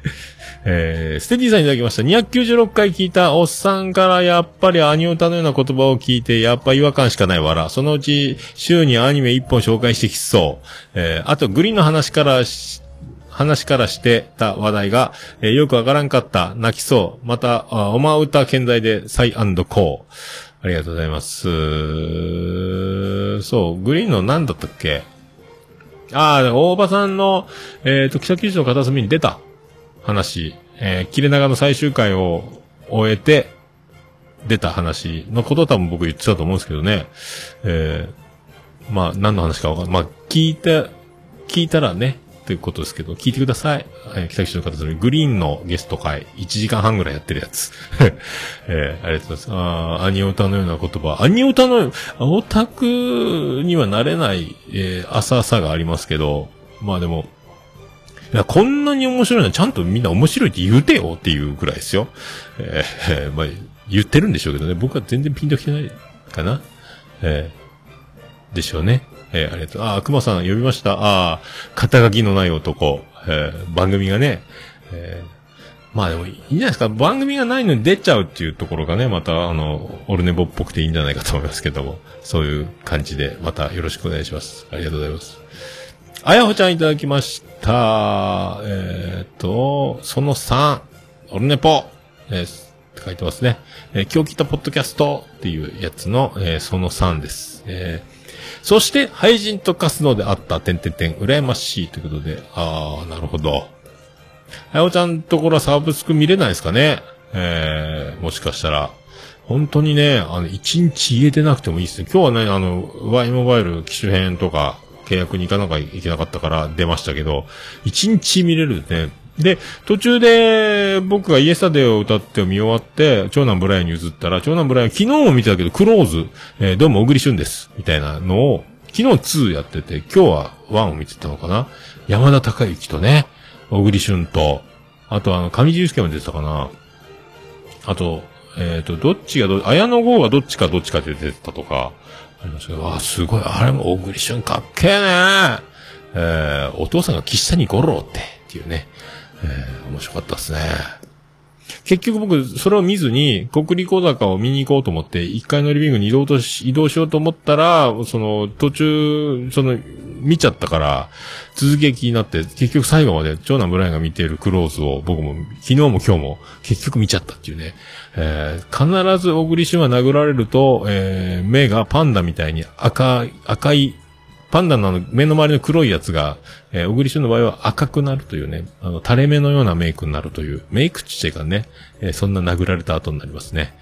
えー、ステディさんいただきました。296回聞いたおっさんからやっぱりアニオタのような言葉を聞いて、やっぱ違和感しかないわら。そのうち週にアニメ一本紹介してきそう。えー、あとグリーンの話から、話からしてた話題が、えーよくわからんかった。泣きそう。また、あおま歌健在でサイコー。ありがとうございます。そう、グリーンの何だったっけ？ああ、大場さんの、えっ、と、北九州の片隅に出た話、えー、切れ長の最終回を終えて、出た話のことを多分僕言ってたと思うんですけどね。えー、まあ、何の話かわかんない。まあ、聞いて、聞いたらね、ということですけど、聞いてください。えー、北九の方グリーンのゲスト会、1時間半ぐらいやってるやつ。えー、ありがとうございます。あアニオタのような言葉。アニオタの、オタクにはなれない、えー、浅さがありますけど、まあでも、こんなに面白いのはちゃんとみんな面白いって言うてよっていうぐらいですよ。えーえまあ、言ってるんでしょうけどね。僕は全然ピンときてないかな。えーでしょうね。えーありがとう。あ、熊さん呼びました。ああ、肩書きのない男。えー番組がね。えーまあでもいいんじゃないですか。番組がないのに出ちゃうっていうところがね、またあの、オルネボっぽくていいんじゃないかと思いますけども。そういう感じで、またよろしくお願いします。ありがとうございます。あやほちゃんいただきました。えーっと、その3、オルネポ、えーって書いてますね。えー今日来たポッドキャストっていうやつの、えーその3です。えーそして、廃人と化すのであった、てんてんてん、羨ましいということで、あー、なるほど。あやほちゃんところはサブスク見れないですかねえー、もしかしたら。本当にね、あの、一日家出なくてもいいですね。今日はね、あの、Y モバイル機種編とか、契約に行かなきゃいけなかったから出ましたけど、一日見れるね。で、途中で僕がイエスタデーを歌って見終わって、長男ブライアンに譲ったら、長男ブライアン昨日も見てたけど、クローズ、えーどうも小栗旬です。みたいなのを、昨日2やってて、今日は1を見てたのかな山田孝之とね、小栗旬と、あとあの、上地雄介も出てたかなあと、えっ、と、どっちがど、綾野剛がどっちかどっちかで出てたとか、ありましたけど、あ、すごい、あれも小栗旬かっけえねえー、お父さんが岸谷五郎って、っていうね。えー、面白かったですね。結局僕、それを見ずに、国立小坂を見に行こうと思って、1階のリビングに移動とし、移動しようと思ったら、その、途中、その、見ちゃったから、続きが気になって、結局最後まで、長男ブラインが見ているクローズを僕も、昨日も今日も、結局見ちゃったっていうね。えー、必ず小栗旬は殴られると、えー、目がパンダみたいに赤い、赤い、パンダの目の周りの黒いやつが、えー、小栗旬の場合は赤くなるというね、あの、垂れ目のようなメイクになるという、メイクちっていうかね、えーそんな殴られた後になりますね。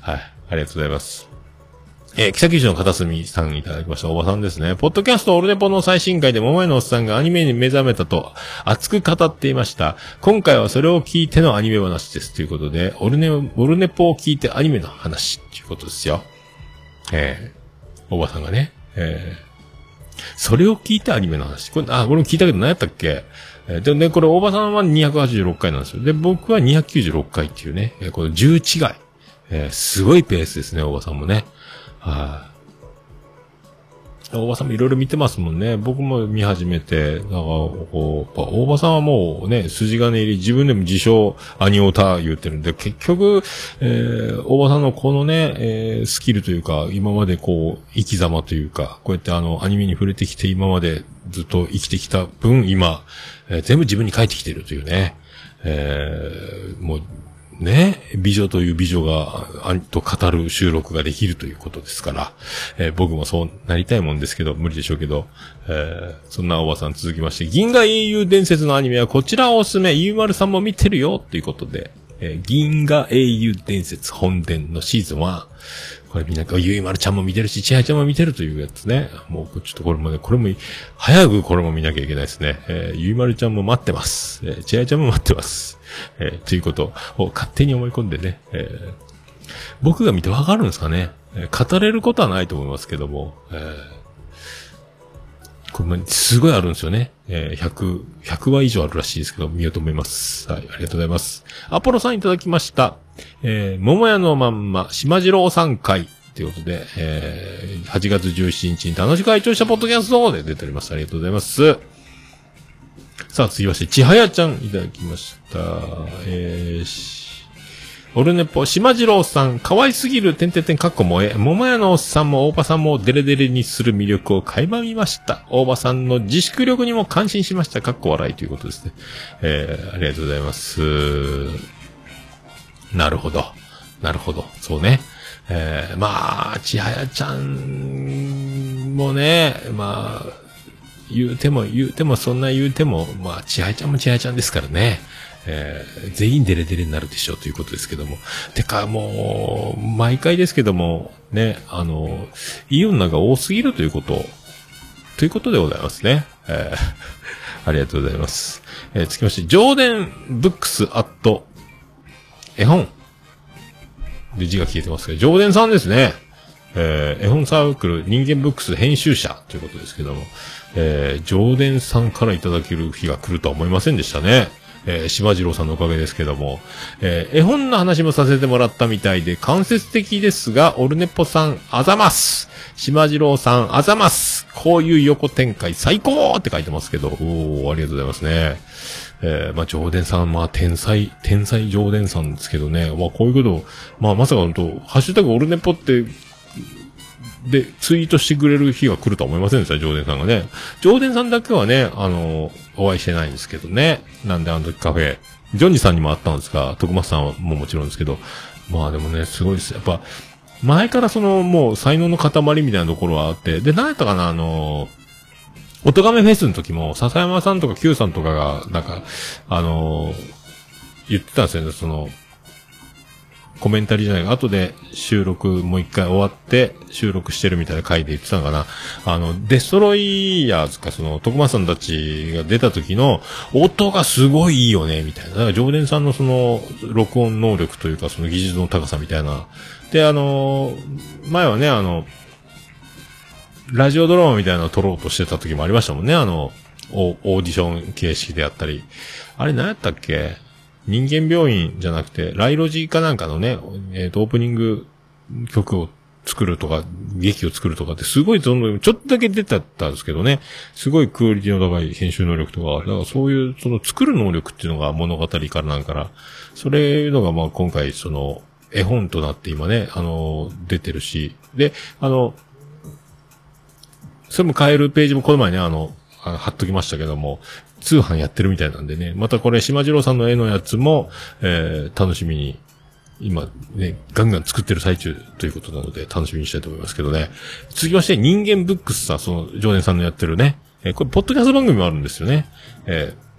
はい。ありがとうございます。えー、北九州の片隅さんいただきました。おばさんですね。ポッドキャストオルネポの最新回で桃屋のおっさんがアニメに目覚めたと熱く語っていました。今回はそれを聞いてのアニメ話です。ということで、オルネ、オルネポを聞いてアニメの話っていうことですよ。えー、おばさんがね。えー、それを聞いてアニメの話。これ、あ、俺も聞いたけど何やったっけ？えーで、ね、これ、おばさんは286回なんですよ。で、僕は296回っていうね、えーこの10違い。えーすごいペースですね、おばさんもね。はい、大場さんもいろいろ見てますもんね。僕も見始めて、なんか、こう、大場さんはもうね、筋金入り、自分でも自称アニオタ言ってるんで、結局、えー、大場さんのこのね、えースキルというか、今までこう、生き様というか、こうやってあの、アニメに触れてきて今までずっと生きてきた分、今、えー全部自分に返ってきてるというね。えーもう、ね、美女という美女が、あんと語る収録ができるということですから、えー僕もそうなりたいもんですけど、無理でしょうけど、えーそんなおばさん続きまして、銀河英雄伝説のアニメはこちらおすすめ、ゆうまるさんも見てるよ、ということで、えー銀河英雄伝説本伝のシーズンは、これみんな、ゆいまるちゃんも見てるし、ちはちゃんも見てるというやつね。もう、ちょっとこれもね、これも、早くこれも見なきゃいけないですね。えーゆいまるちゃんも待ってます。えーちはちゃんも待ってます。えーということを勝手に思い込んでね、えー僕が見てわかるんですかね。えー語れることはないと思いますけども、えーこれもすごいあるんですよね。えー100、100話以上あるらしいですけど、見ようと思います。はい、ありがとうございます。アポロさんいただきました。えー、桃屋のまんま、島次郎さん会。ということで、えー、8月17日に楽しく会長したポッドキャストで出ております。ありがとうございます。さあ、続きまして、ちはやちゃんいただきました。えー、しオルネポ、島次郎さん、可愛すぎる、てんてんてんかっこ萌え、桃屋のおっさんも大場さんもデレデレにする魅力を垣間見ました。大場さんの自粛力にも感心しました。かっこ笑いということですね。えー、ありがとうございます。なるほど。なるほど。そうね。えー、まあ、ちはやちゃんもね、まあ、言うても、言うても、そんな言うても、まあ、ちはやちゃんもちはやちゃんですからね。えー全員デレデレになるでしょうということですけども。てか、もう、毎回ですけども、ね、あの、いい女が多すぎるということ、ということでございますね。えー ありがとうございます。えー、つきまして、ジョーデンブックスアット、絵本。で、字が消えてますけど、ジョーデンさんですね。えー絵本サークル人間ブックス編集者ということですけども、えー、ジョーデンさんからいただける日が来るとは思いませんでしたね。えー、島次郎さんのおかげですけども、えー絵本の話もさせてもらったみたいで、間接的ですが、オルネポさん、あざます島次郎さん、あざますこういう横展開最高って書いてますけど、おー、ありがとうございますね。えー、まあ、ジョーデンさん、まあ、天才、天才ジョーデンさんですけどね。まあ、こういうこと、まあ、まさか本当ハッシュタグオルネポって、で、ツイートしてくれる日が来るとは思いませんでした、ジョーデンさんがね。ジョーデンさんだけはね、あの、お会いしてないんですけどね。なんであの時カフェ、ジョニーさんにも会ったんですが、徳松さんももちろんですけど、まあでもね、すごいです。やっぱ、前からその、もう才能の塊みたいなところはあって、で、何やったかな、あの、おとがめフェスの時も、笹山さんとか Q さんとかが、なんか、あの言ってたんですよね、その、コメンタリーじゃないか後で収録もう一回終わって収録してるみたいな回で言ってたのかな。あの、デストロイヤーズか、その、徳間さんたちが出た時の音がすごいいいよね、みたいな。だから、常連さんのその、録音能力というか、その技術の高さみたいな。で、あの、前はね、あの、ラジオドラマみたいなのを撮ろうとしてた時もありましたもんね、あの、オオーディション形式であったり。あれ何やったっけ？人間病院じゃなくて、ライロジーかなんかのね、えっ、と、オープニング曲を作るとか、劇を作るとかってすごいその、ちょっとだけ出てたんですけどね、すごいクオリティの高い編集能力とか、だからそういう、その作る能力っていうのが物語からなんから、それいうのがまあ今回その、絵本となって今ね、あの、出てるし、で、あの、それも買えるページもこの前ね、あの、あ貼っときましたけども、通販やってるみたいなんでね、またこれ、島次郎さんの絵のやつも、えー、楽しみに、今ね、ガンガン作ってる最中ということなので、楽しみにしたいと思いますけどね。続きまして、人間ブックスさん、その、常連さんのやってるね、えーこれ、ポッドキャスト番組もあるんですよね。えー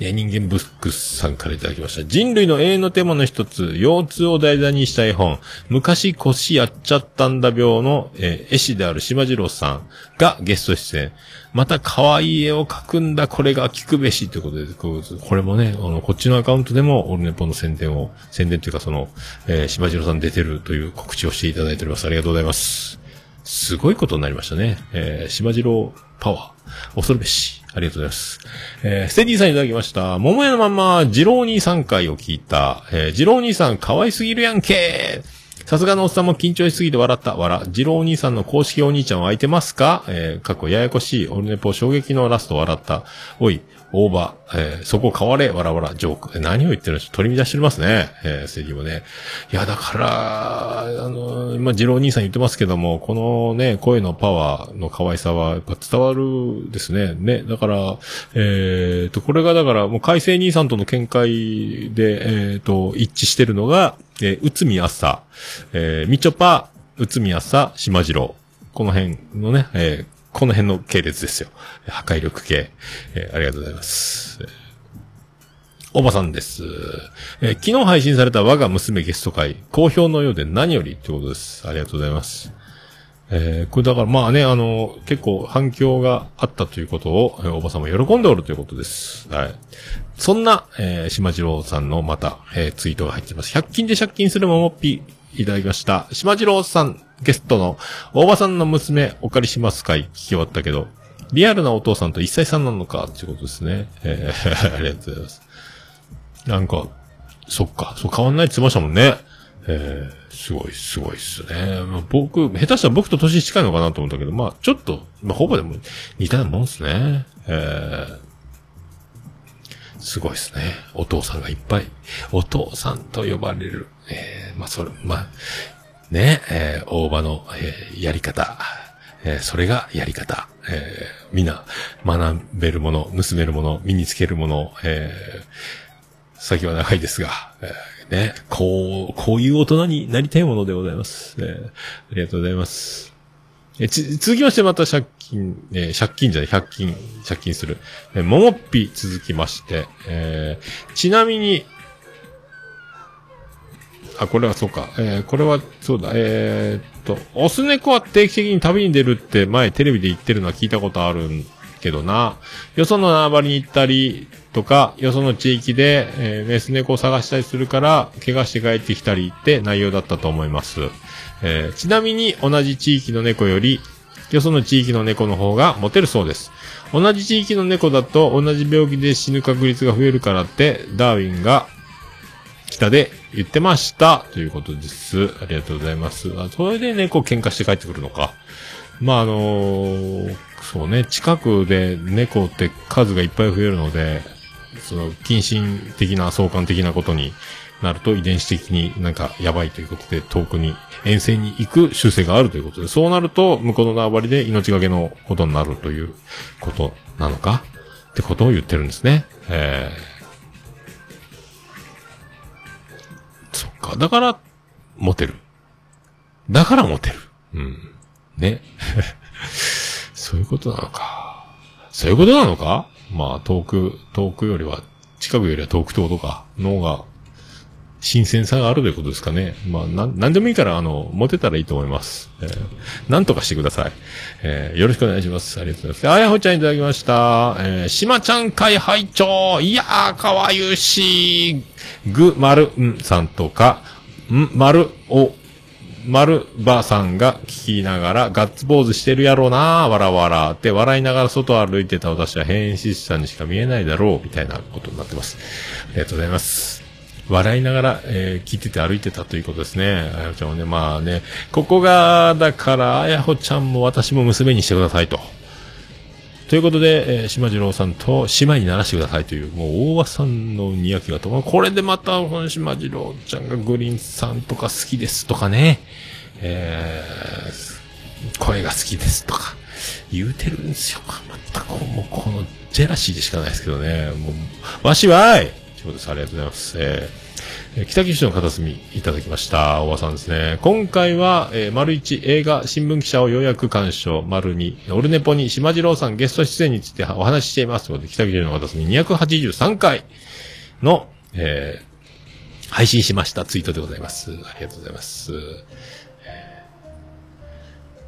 いや、人間ブックスさんからいただきました。人類の永遠のテーマの一つ、腰痛を題材にした絵本、昔腰やっちゃったんだ病の、えー絵師である島次郎さんがゲスト出演。また可愛い絵を描くんだ、これが聞くべしということで、これもね、あの、こっちのアカウントでも、オルネポの宣伝を、宣伝というかその、えー、島次郎さん出てるという告知をしていただいております。ありがとうございます。すごいことになりましたね。えー、島次郎パワー。恐るべし。ありがとうございます。えー、ステディさんいただきました。桃屋のまんま、次郎兄さん回を聞いた。えー、次郎兄さん可愛すぎるやんけさすがのおっさんも緊張しすぎて笑った。笑。次郎兄さんの公式お兄ちゃんは空いてますか？えー、過去ややこしい。オルネポ衝撃のラスト笑った。おい、大場、えー、そこ変われ、わらわら、ジョーク。何を言ってるんでしょう取り乱してますね。えー、ステディもね。いや、だから、あの、今、次郎兄さん言ってますけども、このね、声のパワーの可愛さは、やっぱ伝わるですね。ね。だから、えーと、これがだから、もう海星兄さんとの見解で、えーと、一致してるのが、えー、内海朝、えー、みちょぱ、内海朝、島次郎。この辺のね、えーこの辺の系列ですよ。破壊力系。えーありがとうございます。おばさんです。えー昨日配信された我が娘ゲスト会、好評のようで何よりってことです。ありがとうございます。えーこれだからまあね、あの、結構反響があったということを、えーおばさんも喜んでおるということです。はい。そんな、えー、島次郎さんのまた、えーツイートが入ってます。100均で借金するももっぴ、いただきました。島次郎さん、ゲストの、大場さんの娘、お借りします会、聞き終わったけど、リアルなお父さんと一歳さんなのか、ってことですね。えー ありがとうございます。なんか、そっか、そう変わんないって言ってましたもんね。えー、すごい、すごいっすね。まあ、僕、下手したら僕と年近いのかなと思ったけど、まあ、ちょっと、まあ、ほぼでも似たようなもんですね。えー、すごいですね。お父さんがいっぱい。お父さんと呼ばれる。えー、まあ、それ、まあ、ね、えー、大場の、えーやり方。えーそれがやり方。えーみんな、学べるもの、盗めるもの、身につけるもの、えー先は長いですが、えーね、こう、こういう大人になりたいものでございます。えーありがとうございます。え、つ、続きましてまた借金、えー借金じゃない、100金、借金する。えーももっぴ続きまして、えーちなみに、あ、これはそうか。えーこれは、そうだ、えーっと、オス猫は定期的に旅に出るって前テレビで言ってるのは聞いたことあるんけどな。よその縄張りに行ったりとか、よその地域で、えーメス猫を探したりするから、怪我して帰ってきたりって内容だったと思います。えーちなみに同じ地域の猫より、よその地域の猫の方がモテるそうです。同じ地域の猫だと同じ病気で死ぬ確率が増えるからって、ダーウィンが北で言ってました。ということです。ありがとうございます。あそれで猫喧嘩して帰ってくるのか。まあ、あのーそうね、近くで猫って数がいっぱい増えるので、その、近親的な相関的なことになると遺伝子的になんかやばいということで遠くに遠征に行く習性があるということで、そうなると向こうの縄張りで命がけのことになるということなのかってことを言ってるんですね。えー、か。だから、モテる。だからモテる。うん。ね。そういうことなのか。そういうことなのか？まあ、遠く、遠くよりは、近くよりは遠くってことか。脳が、新鮮さがあるということですかね。まあ、なん、なんでもいいから、あの、モテたらいいと思います。えー、なんとかしてください。えー、よろしくお願いします。ありがとうございます。あやほちゃんいただきました。えー、しまちゃん会拝聴いやー、かわゆしぐ、まる、んさんとか、ん、まる、お、まるばさんが聞きながら、ガッツポーズしてるやろうなわらわらって笑いながら外歩いてた私は変質者にしか見えないだろう、みたいなことになってます。ありがとうございます。笑いながら、えー聞いてて歩いてたということですね。あやほちゃんはね、まあね、ここが、だから、あやほちゃんも私も娘にしてくださいと。ということで、えー島次郎さんと姉妹にならしてくださいという、もう大和さんのにやきがと、これでまた、この島次郎ちゃんがグリーンさんとか好きですとかね、えー、声が好きですとか、言うてるんですよ。またこう、もうこのジェラシーでしかないですけどね、もう、わしはいというです。ありがとうございます。えー北九州の片隅いただきました。おばさんですね。今回は、えー、丸一映画新聞記者をようやく鑑賞。丸二、オルネポに島次郎さんゲスト出演についてお話ししています。ということで、北九州の片隅283回の、えー配信しましたツイートでございます。ありがとうございます。え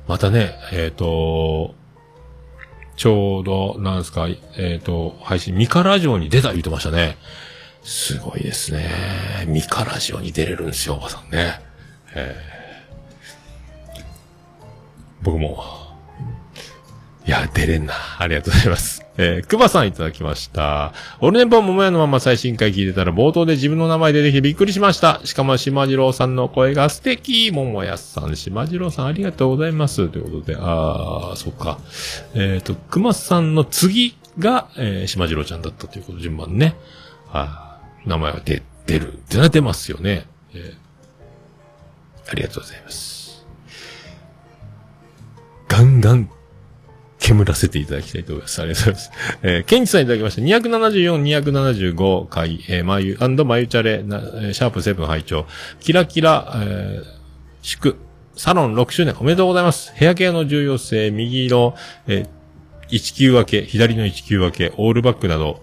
またね、えっ、と、ちょうど、なんですか、えっ、と、配信、ミカラジオに出た言ってましたね。すごいですね。ミカラジオに出れるんですよ、おばさんね。えー僕も、いや、出れんな。ありがとうございます。えー、くばさんいただきました。オルネポ桃屋のまま最新回聞いてたら冒頭で自分の名前出てきてびっくりしました。しかも島次郎さんの声が素敵。桃屋さん、島次郎さんありがとうございます。ということで、あー、そっか。えっ、と、くまさんの次が、えー、島次郎ちゃんだったということ、順番ね。あー名前が出、出る。ってなってますよね。えーありがとうございます。ガンガン煙らせていただきたいと思います。ありがとうございます。えー、ケンチさんいただきました。274、275回、えー、まゆ、まゆチャレ、なシャープ7拝聴キラキラ、えー、祝、サロン6周年おめでとうございます。ヘアケアの重要性、右の、えー、1級分け、左の1級分け、オールバックなど、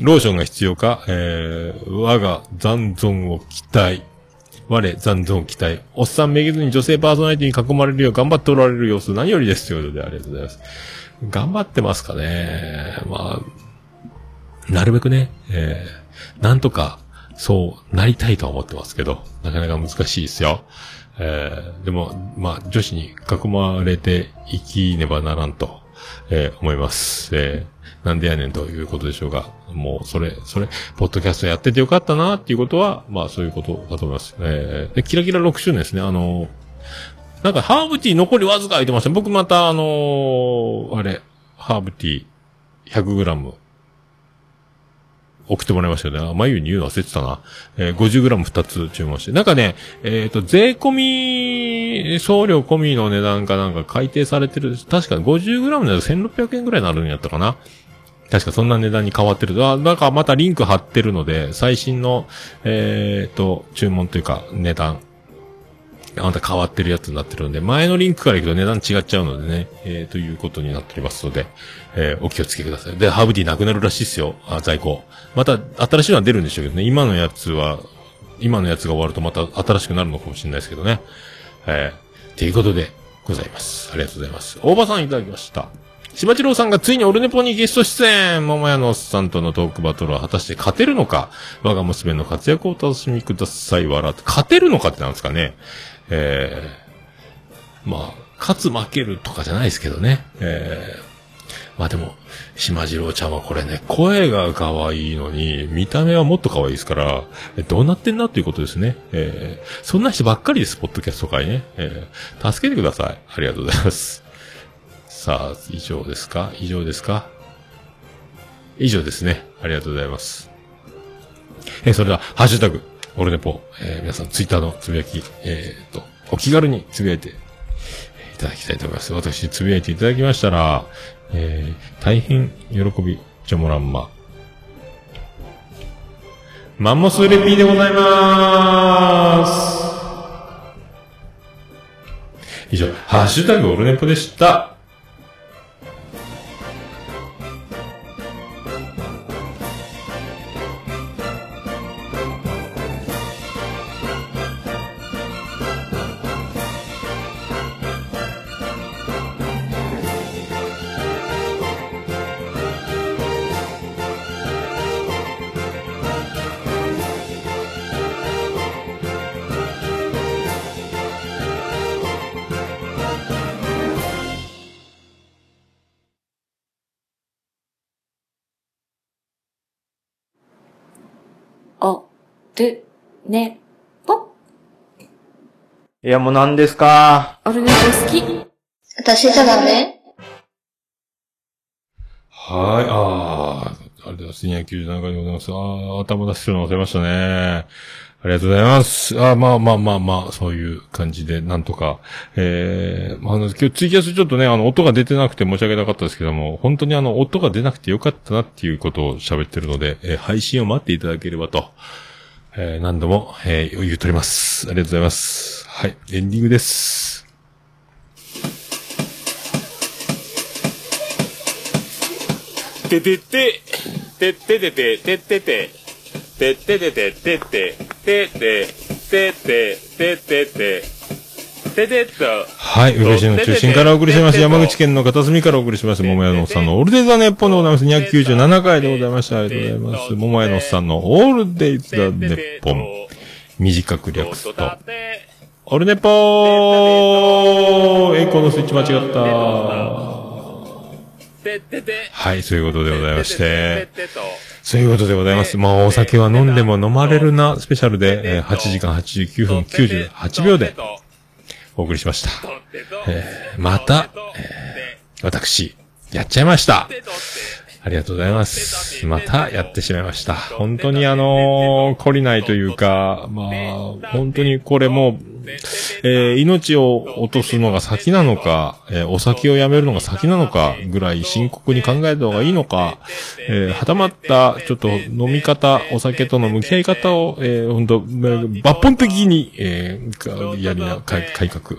ローションが必要か、えー、我が残存を期待。我残存を期待。おっさんめげずに女性パーソナリティに囲まれるよう頑張っておられる様子、何よりです。ということで、ありがとうございます。頑張ってますかね。まあ、なるべくね、えー、なんとか、そうなりたいとは思ってますけど、なかなか難しいですよ。えー、でも、まあ、女子に囲まれて生きねばならんと、えー思います。えーなんでやねんということでしょうが、もう、それ、それ、ポッドキャストやっててよかったなっていうことは、まあ、そういうことだと思います。えーで、キラキラ6周年ですね。あのなんか、ハーブティー残りわずか空いてました。僕また、あのーあれ、ハーブティー 100g 送ってもらいましたよね。あ、眉に言うの忘れてたな。えー、50g2 つ注文して。なんかね、えっ、と、税込み、送料込みの値段かなんか改定されてる。確か 50g だと1600円ぐらいになるんやったかな。確かそんな値段に変わってる。あ、なんかまたリンク貼ってるので、最新の、えっ、と、注文というか、値段。また変わってるやつになってるので、前のリンクから行くと値段違っちゃうのでね、えー、ということになっておりますので、えーお気をつけください。で、ハーブティーなくなるらしいですよ、あ在庫。また、新しいのは出るんでしょうけどね、今のやつは、今のやつが終わるとまた新しくなるのかもしれないですけどね。えー、ということで、ございます。ありがとうございます。大場さんいただきました。柴次郎さんがついにオルネポにゲスト出演桃屋のおっさんとのトークバトルは果たして勝てるのか？我が娘の活躍をお楽しみください。笑って。勝てるのかってなんですかねえー、まあ、勝つ負けるとかじゃないですけどね。えー、まあでも、島次郎ちゃんはこれね、声が可愛いのに、見た目はもっと可愛いですから、どうなってんだっていうことですね。えー、そんな人ばっかりです、ポッドキャスト界ね。えー、助けてください。ありがとうございます。さあ、以上ですか？以上ですか？以上ですね。ありがとうございます。えーそれでは、ハッシュタグ、オルネポ、えー皆さん、ツイッターのつぶやき、えー、と、お気軽につぶやいていただきたいと思います。私、つぶやいていただきましたら、えー、大変喜び、ジョモランマ。マンモスレピーでございまーす。以上、ハッシュタグオルネポでした。る、ね、ぽ。いや、もう何ですか？オルネポ好き。私じゃダメはい、ああ、ありがとうございます。297回でございます。ああ、頭出すの忘れましたね。ありがとうございます。ああ、まあまあまあまあ、そういう感じで、なんとか。ええまあ、あの、今日ツイキャスちょっとね、あの、音が出てなくて申し訳なかったですけども、本当にあの、音が出なくてよかったなっていうことを喋ってるので、えー配信を待っていただければと、えー何度も、えー言うとります。ありがとうございます。はい、エンディングです。ててて、ててててて、てててて、ててててて、てって、てって、てて、ててて、ててっと。はい、宇部市の中心からお送りします。山口県の片隅からお送りします。桃屋のおっさんのオールデイズ・ザ・ネッポンでございます。297回でございました。ありがとうございます。桃屋のおっさんのオールデイズ・ザ・ネッポン。短く略すと、オルネポーエコーのスイッチ間違った。はい、そういうことでございまして、そういうことでございます。まあ、お酒は飲んでも飲まれるな、スペシャルで、えー8時間89分98秒でお送りしました。えーまた、えー私、やっちゃいました。ありがとうございます。またやってしまいました。本当にあのー懲りないというか、まあ、本当にこれも、えー命を落とすのが先なのか、えーお酒をやめるのが先なのかぐらい深刻に考えた方がいいのか、えーはたまった、ちょっと飲み方、お酒との向き合い方を、えー、本当抜本的に、えーやりな、改改革、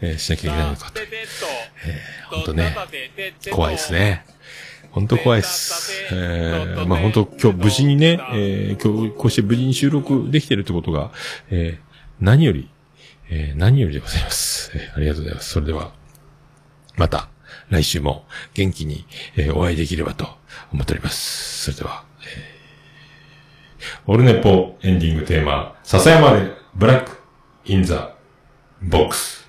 えーしなきゃいけないのかと。えー、本当ね、怖いですね。本当怖いです。えー、まあ本当今日無事にね、えー、今日こうして無事に収録できてるってことが、えー、何より、えー、何よりでございます。えーありがとうございます。それでは、また、来週も元気に、えーお会いできればと思っております。それでは、えー、オルネポエンディングテーマ、笹山でブラックインザボックス。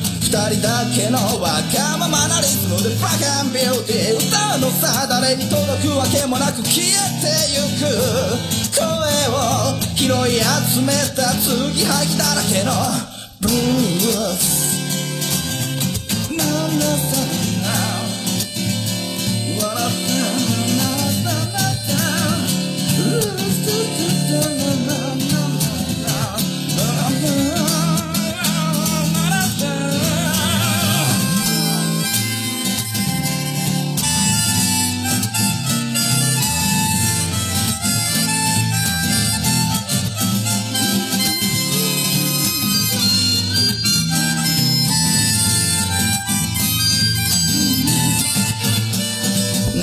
人だけのわがままなリズムでブラックアンビューティー歌うのさ誰に届くわけもなく消えてゆく声を拾い集めた継ぎはぎだらけのブルース。なさ。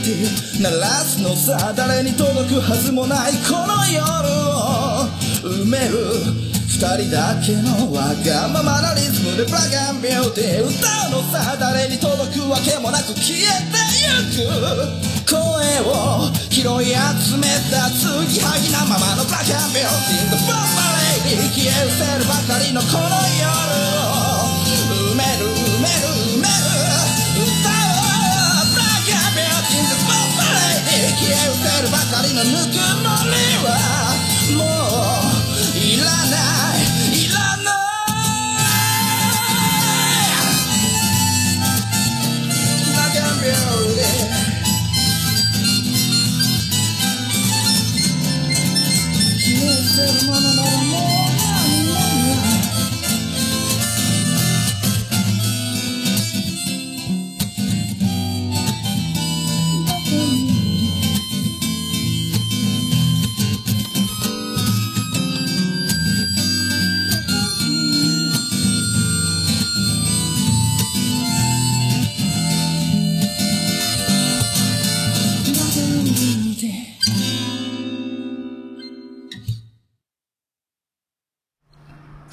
鳴らすのさ誰に届くはずもないこの夜を埋める二人だけのわがままなリズムでブラックアンビューティー歌うのさ誰に届くわけもなく消えてゆく声を拾い集めた継ぎはぎなままのブラックアンビューティーボンバレーに消え失せるばかりのこの夜をえ失せるばかりのぬくもりはもういらないいらない。ブラックアンビューティー消え失せるものなら